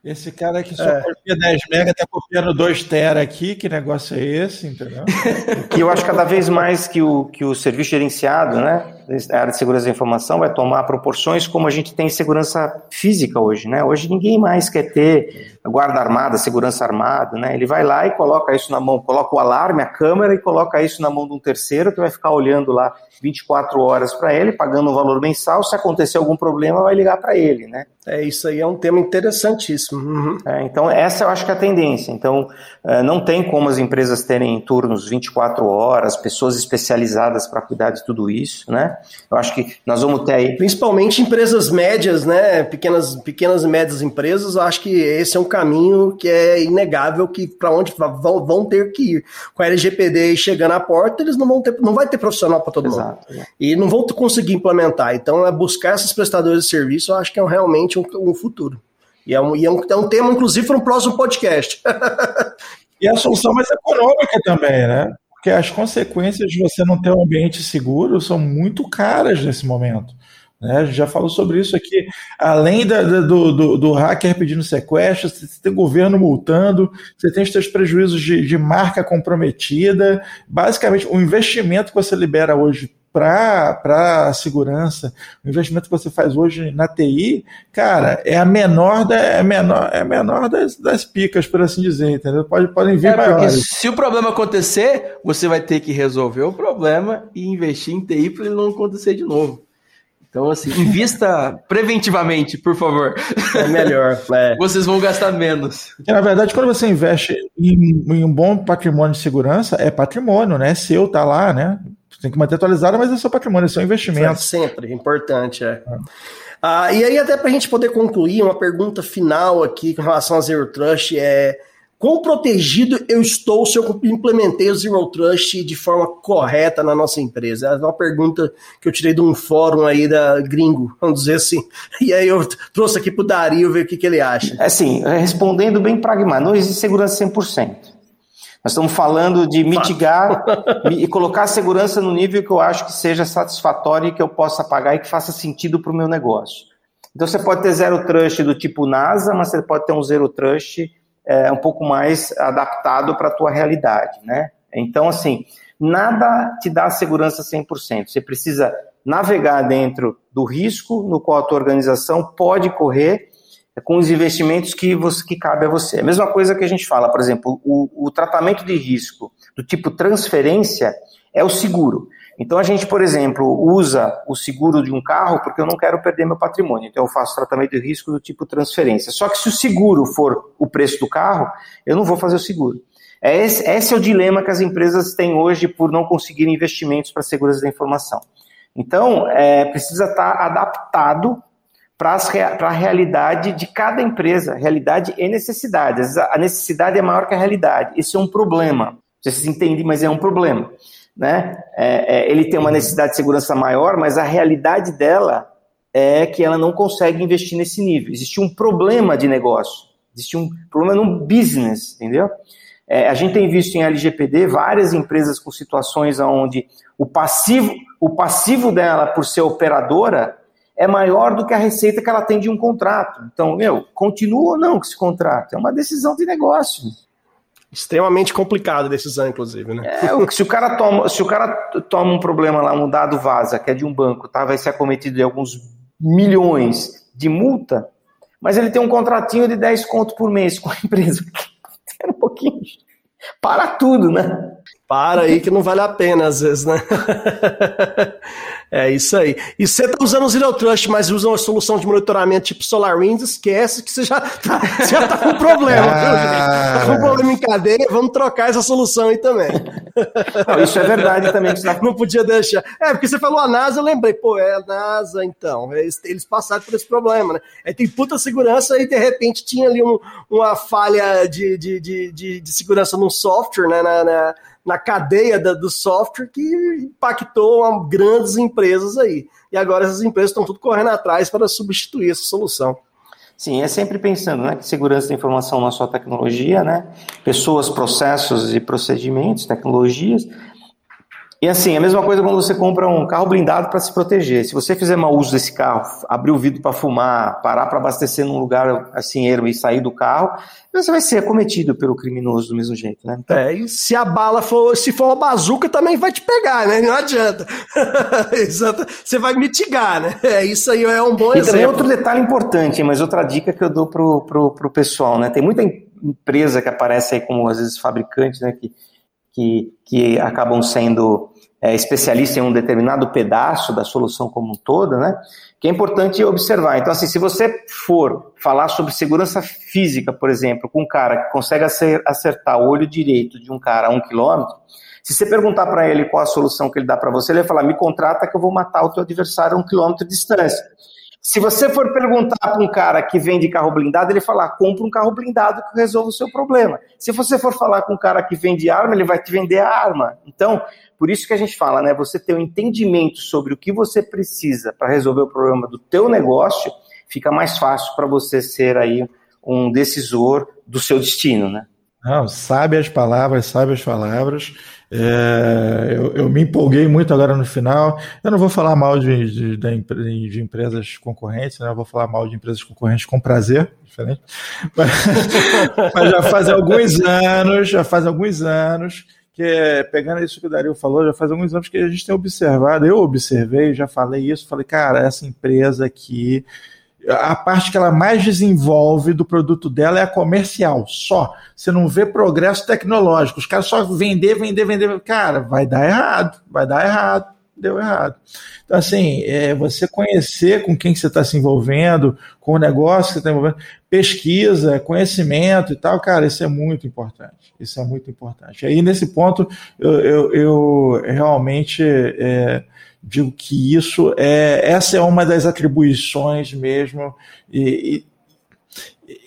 Esse cara que só é. copia 10 mega tá copiando 2 tera aqui, que negócio é esse, entendeu? que eu acho cada vez mais que o, que o serviço gerenciado, né, a área de segurança da informação vai tomar proporções como a gente tem segurança física hoje, né? Hoje ninguém mais quer ter guarda armada, segurança armada, né? Ele vai lá e coloca isso na mão, coloca o alarme, a câmera e coloca isso na mão de um terceiro que vai ficar olhando lá 24 horas para ele, pagando um valor mensal. Se acontecer algum problema, vai ligar para ele, né? É, isso aí é um tema interessantíssimo. Uhum. É, então, essa eu acho que é a tendência. Então, é, não tem como as empresas terem turnos 24 horas, pessoas especializadas para cuidar de tudo isso, né? Eu acho que nós vamos ter aí. Principalmente empresas médias, né? Pequenas, pequenas e médias empresas, eu acho que esse é um caminho que é inegável que para onde vão, vão ter que ir. Com a LGPD chegando à porta, eles não vão ter, não vai ter profissional para todo Exato, mundo. É. E não vão conseguir implementar. Então, é buscar esses prestadores de serviço, eu acho que é realmente um, um futuro. E é um, e é um, é um tema, inclusive, para um próximo podcast. e a solução mais econômica também, né? Porque as consequências de você não ter um ambiente seguro são muito caras nesse momento. Né? A gente já falou sobre isso aqui. Além da, do, do, do, hacker pedindo sequestro, você tem governo multando, você tem os seus prejuízos de, de marca comprometida. Basicamente, o investimento que você libera hoje para a segurança, o investimento que você faz hoje na TI, cara, é a menor, da, é menor, é menor das, das picas, por assim dizer, entendeu? Pode, podem vir é, maiores. Se o problema acontecer, você vai ter que resolver o problema e investir em TI para ele não acontecer de novo. Então, assim, invista preventivamente, por favor. É melhor. É. Vocês vão gastar menos. Porque, na verdade, quando você investe em, em, um bom patrimônio de segurança, é patrimônio, né? Seu tá lá, né? Você tem que manter atualizado, mas é seu patrimônio, é seu investimento. É sempre, importante, é. é. Ah, e aí, até para a gente poder concluir, uma pergunta final aqui com relação a Zero Trust é Quão protegido eu estou se eu implementei o Zero Trust de forma correta na nossa empresa? É uma pergunta que eu tirei de um fórum aí da gringo, vamos dizer assim. E aí eu trouxe aqui para o Dario ver o que, que ele acha. É assim, respondendo bem pragmático, não existe segurança 100%. Nós estamos falando de mitigar e colocar a segurança no nível que eu acho que seja satisfatório e que eu possa pagar e que faça sentido para o meu negócio. Então você pode ter zero trust do tipo NASA, mas você pode ter um zero trust é, um pouco mais adaptado para a tua realidade, né? Então, assim, nada te dá segurança 100%. Você precisa navegar dentro do risco no qual a tua organização pode correr com os investimentos que, você, que cabe a você. A mesma coisa que a gente fala, por exemplo, o, o tratamento de risco do tipo transferência é o seguro. Então a gente, por exemplo, usa o seguro de um carro porque eu não quero perder meu patrimônio. Então eu faço tratamento de risco do tipo transferência. Só que se o seguro for o preço do carro, eu não vou fazer o seguro. É esse, esse é o dilema que as empresas têm hoje por não conseguirem investimentos para a segurança da informação. Então, é, precisa estar adaptado para a realidade de cada empresa, realidade e necessidade. A necessidade é maior que a realidade. Isso é um problema. Vocês entendem, mas é um problema né? É, é, ele tem uma necessidade de segurança maior, mas a realidade dela é que ela não consegue investir nesse nível. Existe um problema de negócio, existe um problema no business, entendeu? É, a gente tem visto em LGPD várias empresas com situações onde o passivo, o passivo dela por ser operadora é maior do que a receita que ela tem de um contrato. Então, meu, continua ou não com esse contrato? É uma decisão de negócio extremamente complicado a decisão, inclusive, né? É, se o cara toma, se o cara toma um problema lá, um dado vaza, que é de um banco, tá? Vai ser acometido de alguns milhões de multa, mas ele tem um contratinho de 10 conto por mês com a empresa. É um pouquinho. Para tudo, né? Para aí que não vale a pena, às vezes, né? é isso aí. E você está usando o Zero Trust, mas usa uma solução de monitoramento tipo SolarWinds, esquece que você já tá, já tá com problema, ah. Tá com problema em cadeia, vamos trocar essa solução aí também. Não, isso é verdade também. Não podia deixar. É, porque você falou a NASA, eu lembrei, pô, é a NASA, então. Eles, eles passaram por esse problema, né? Aí tem puta segurança e de repente tinha ali um, uma falha de, de, de, de, de segurança num software, né? Na, na na cadeia da, do software que impactou grandes empresas aí. E agora essas empresas estão tudo correndo atrás para substituir essa solução. Sim, é sempre pensando, né, que segurança da informação não é só tecnologia, né, pessoas, processos e procedimentos, tecnologias, e assim, a mesma coisa quando você compra um carro blindado para se proteger. Se você fizer mau uso desse carro, abrir o vidro para fumar, parar para abastecer num lugar assim e sair do carro, você vai ser acometido pelo criminoso do mesmo jeito, né? Então... É, e se a bala for, se for uma bazuca, também vai te pegar, né? Não adianta. Exato. Você vai mitigar, né? É, isso aí é um bom e exemplo. E também outro detalhe importante, mas outra dica que eu dou pro, pro, pro pessoal, né? Tem muita empresa que aparece aí como, às vezes, fabricante, né? Que que, que acabam sendo é, especialistas em um determinado pedaço da solução como um todo, né? Que é importante observar. Então, assim, se você for falar sobre segurança física, por exemplo, com um cara que consegue acertar o olho direito de um cara a um quilômetro, se você perguntar para ele qual a solução que ele dá para você, ele vai falar: me contrata que eu vou matar o teu adversário a um quilômetro de distância. Se você for perguntar para um cara que vende carro blindado, ele falar, compra um carro blindado que resolve o seu problema. Se você for falar com um cara que vende arma, ele vai te vender a arma. Então, por isso que a gente fala, né? Você ter um entendimento sobre o que você precisa para resolver o problema do teu negócio fica mais fácil para você ser aí um decisor do seu destino, né? Não, sabe as palavras, sabe as palavras. É, eu, eu, me empolguei muito agora no final. Eu não vou falar mal de, de, de, empresas concorrentes, né? eu vou falar mal de empresas concorrentes com prazer, diferente. Mas, mas já faz alguns anos, já faz alguns anos que pegando isso que o Dario falou, já faz alguns anos que a gente tem observado, eu observei, já falei isso, falei, cara, essa empresa aqui a parte que ela mais desenvolve do produto dela é a comercial, só. Você não vê progresso tecnológico. Os caras só vender, vender, vender. Cara, vai dar errado, vai dar errado, deu errado. Então, assim, é, você conhecer com quem você está se envolvendo, com o negócio que você está envolvendo, pesquisa, conhecimento e tal, cara, isso é muito importante. Isso é muito importante. Aí, nesse ponto, eu, eu, eu realmente. É, digo que isso é essa é uma das atribuições mesmo e, e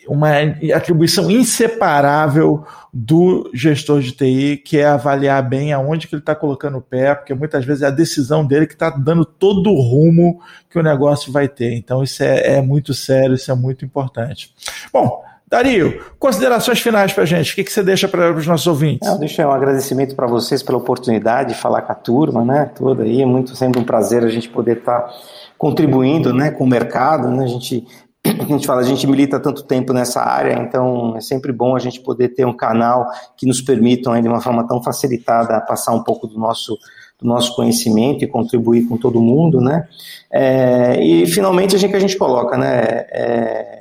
uma atribuição inseparável do gestor de TI, que é avaliar bem aonde que ele está colocando o pé, porque muitas vezes é a decisão dele que está dando todo o rumo que o negócio vai ter. Então isso é, é muito sério, isso é muito importante. Bom, Dario, considerações finais para a gente. O que, que você deixa para os nossos ouvintes? Deixa um agradecimento para vocês pela oportunidade de falar com a turma, né? Toda aí, é muito sempre um prazer a gente poder estar tá contribuindo, né, com o mercado, né? A gente a gente fala, a gente milita tanto tempo nessa área, então é sempre bom a gente poder ter um canal que nos permita, de uma forma tão facilitada, passar um pouco do nosso do nosso conhecimento e contribuir com todo mundo, né? É, e finalmente a gente que a gente coloca, né? É,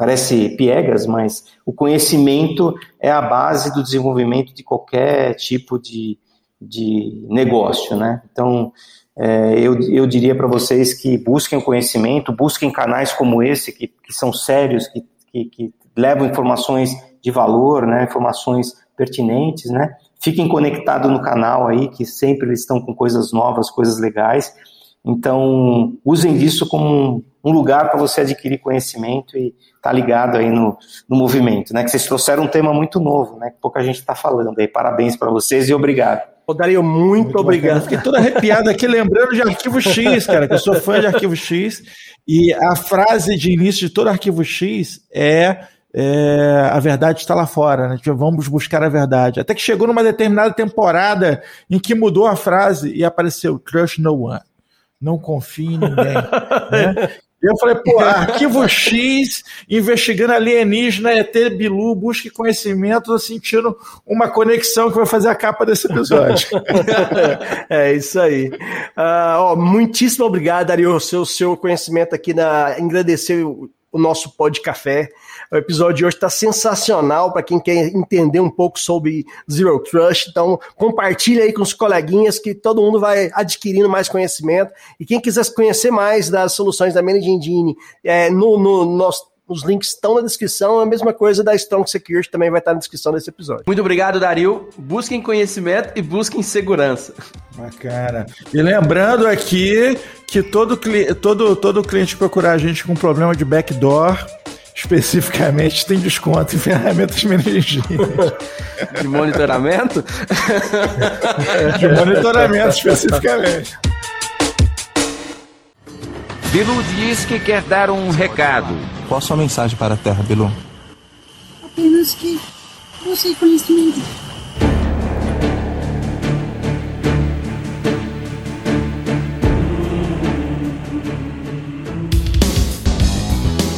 parece piegas, mas o conhecimento é a base do desenvolvimento de qualquer tipo de, de negócio, né? Então, é, eu, eu diria para vocês que busquem o conhecimento, busquem canais como esse, que, que são sérios, que, que, que levam informações de valor, né, informações pertinentes, né? Fiquem conectados no canal aí, que sempre eles estão com coisas novas, coisas legais. Então, usem disso como um lugar para você adquirir conhecimento e estar tá ligado aí no, no movimento, né? Que vocês trouxeram um tema muito novo, né? Que pouca gente está falando aí. Parabéns para vocês e obrigado. Ô, Dario, muito, muito obrigado. Bacana. Fiquei todo arrepiado aqui, lembrando de Arquivo X, cara, que eu sou fã de Arquivo X. E a frase de início de todo Arquivo X é, é a verdade está lá fora, né? Tipo, vamos buscar a verdade. Até que chegou numa determinada temporada em que mudou a frase e apareceu Trust No One. Não confie em ninguém. né? eu falei, pô, arquivo X, investigando alienígena, ET Bilu, busque conhecimento, sentindo uma conexão que vai fazer a capa desse episódio. é isso aí. Uh, ó, muitíssimo obrigado, Dario, seu, seu conhecimento aqui na agradecer o, nosso pó de café. O episódio de hoje está sensacional para quem quer entender um pouco sobre Zero Trust. Então, compartilha aí com os coleguinhas que todo mundo vai adquirindo mais conhecimento. E quem quiser conhecer mais das soluções da Managing Engine, é, no, no nosso os links estão na descrição, a mesma coisa da Strong Security também vai estar na descrição desse episódio. Muito obrigado, Dario. Busquem conhecimento e busquem segurança. Bacana. E lembrando aqui que todo, todo, todo cliente que procurar a gente com problema de backdoor, especificamente tem desconto em ferramentas meningíneas. De monitoramento? de monitoramento especificamente. Bilu diz que quer dar um recado. Qual a sua mensagem para a Terra, Bilu? Apenas que você conhecimento.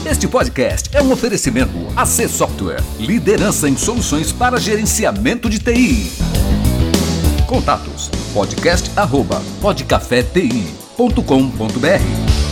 Este podcast é um oferecimento AC Software, liderança em soluções para gerenciamento de TI. Contatos podcast@podcafeti.com.br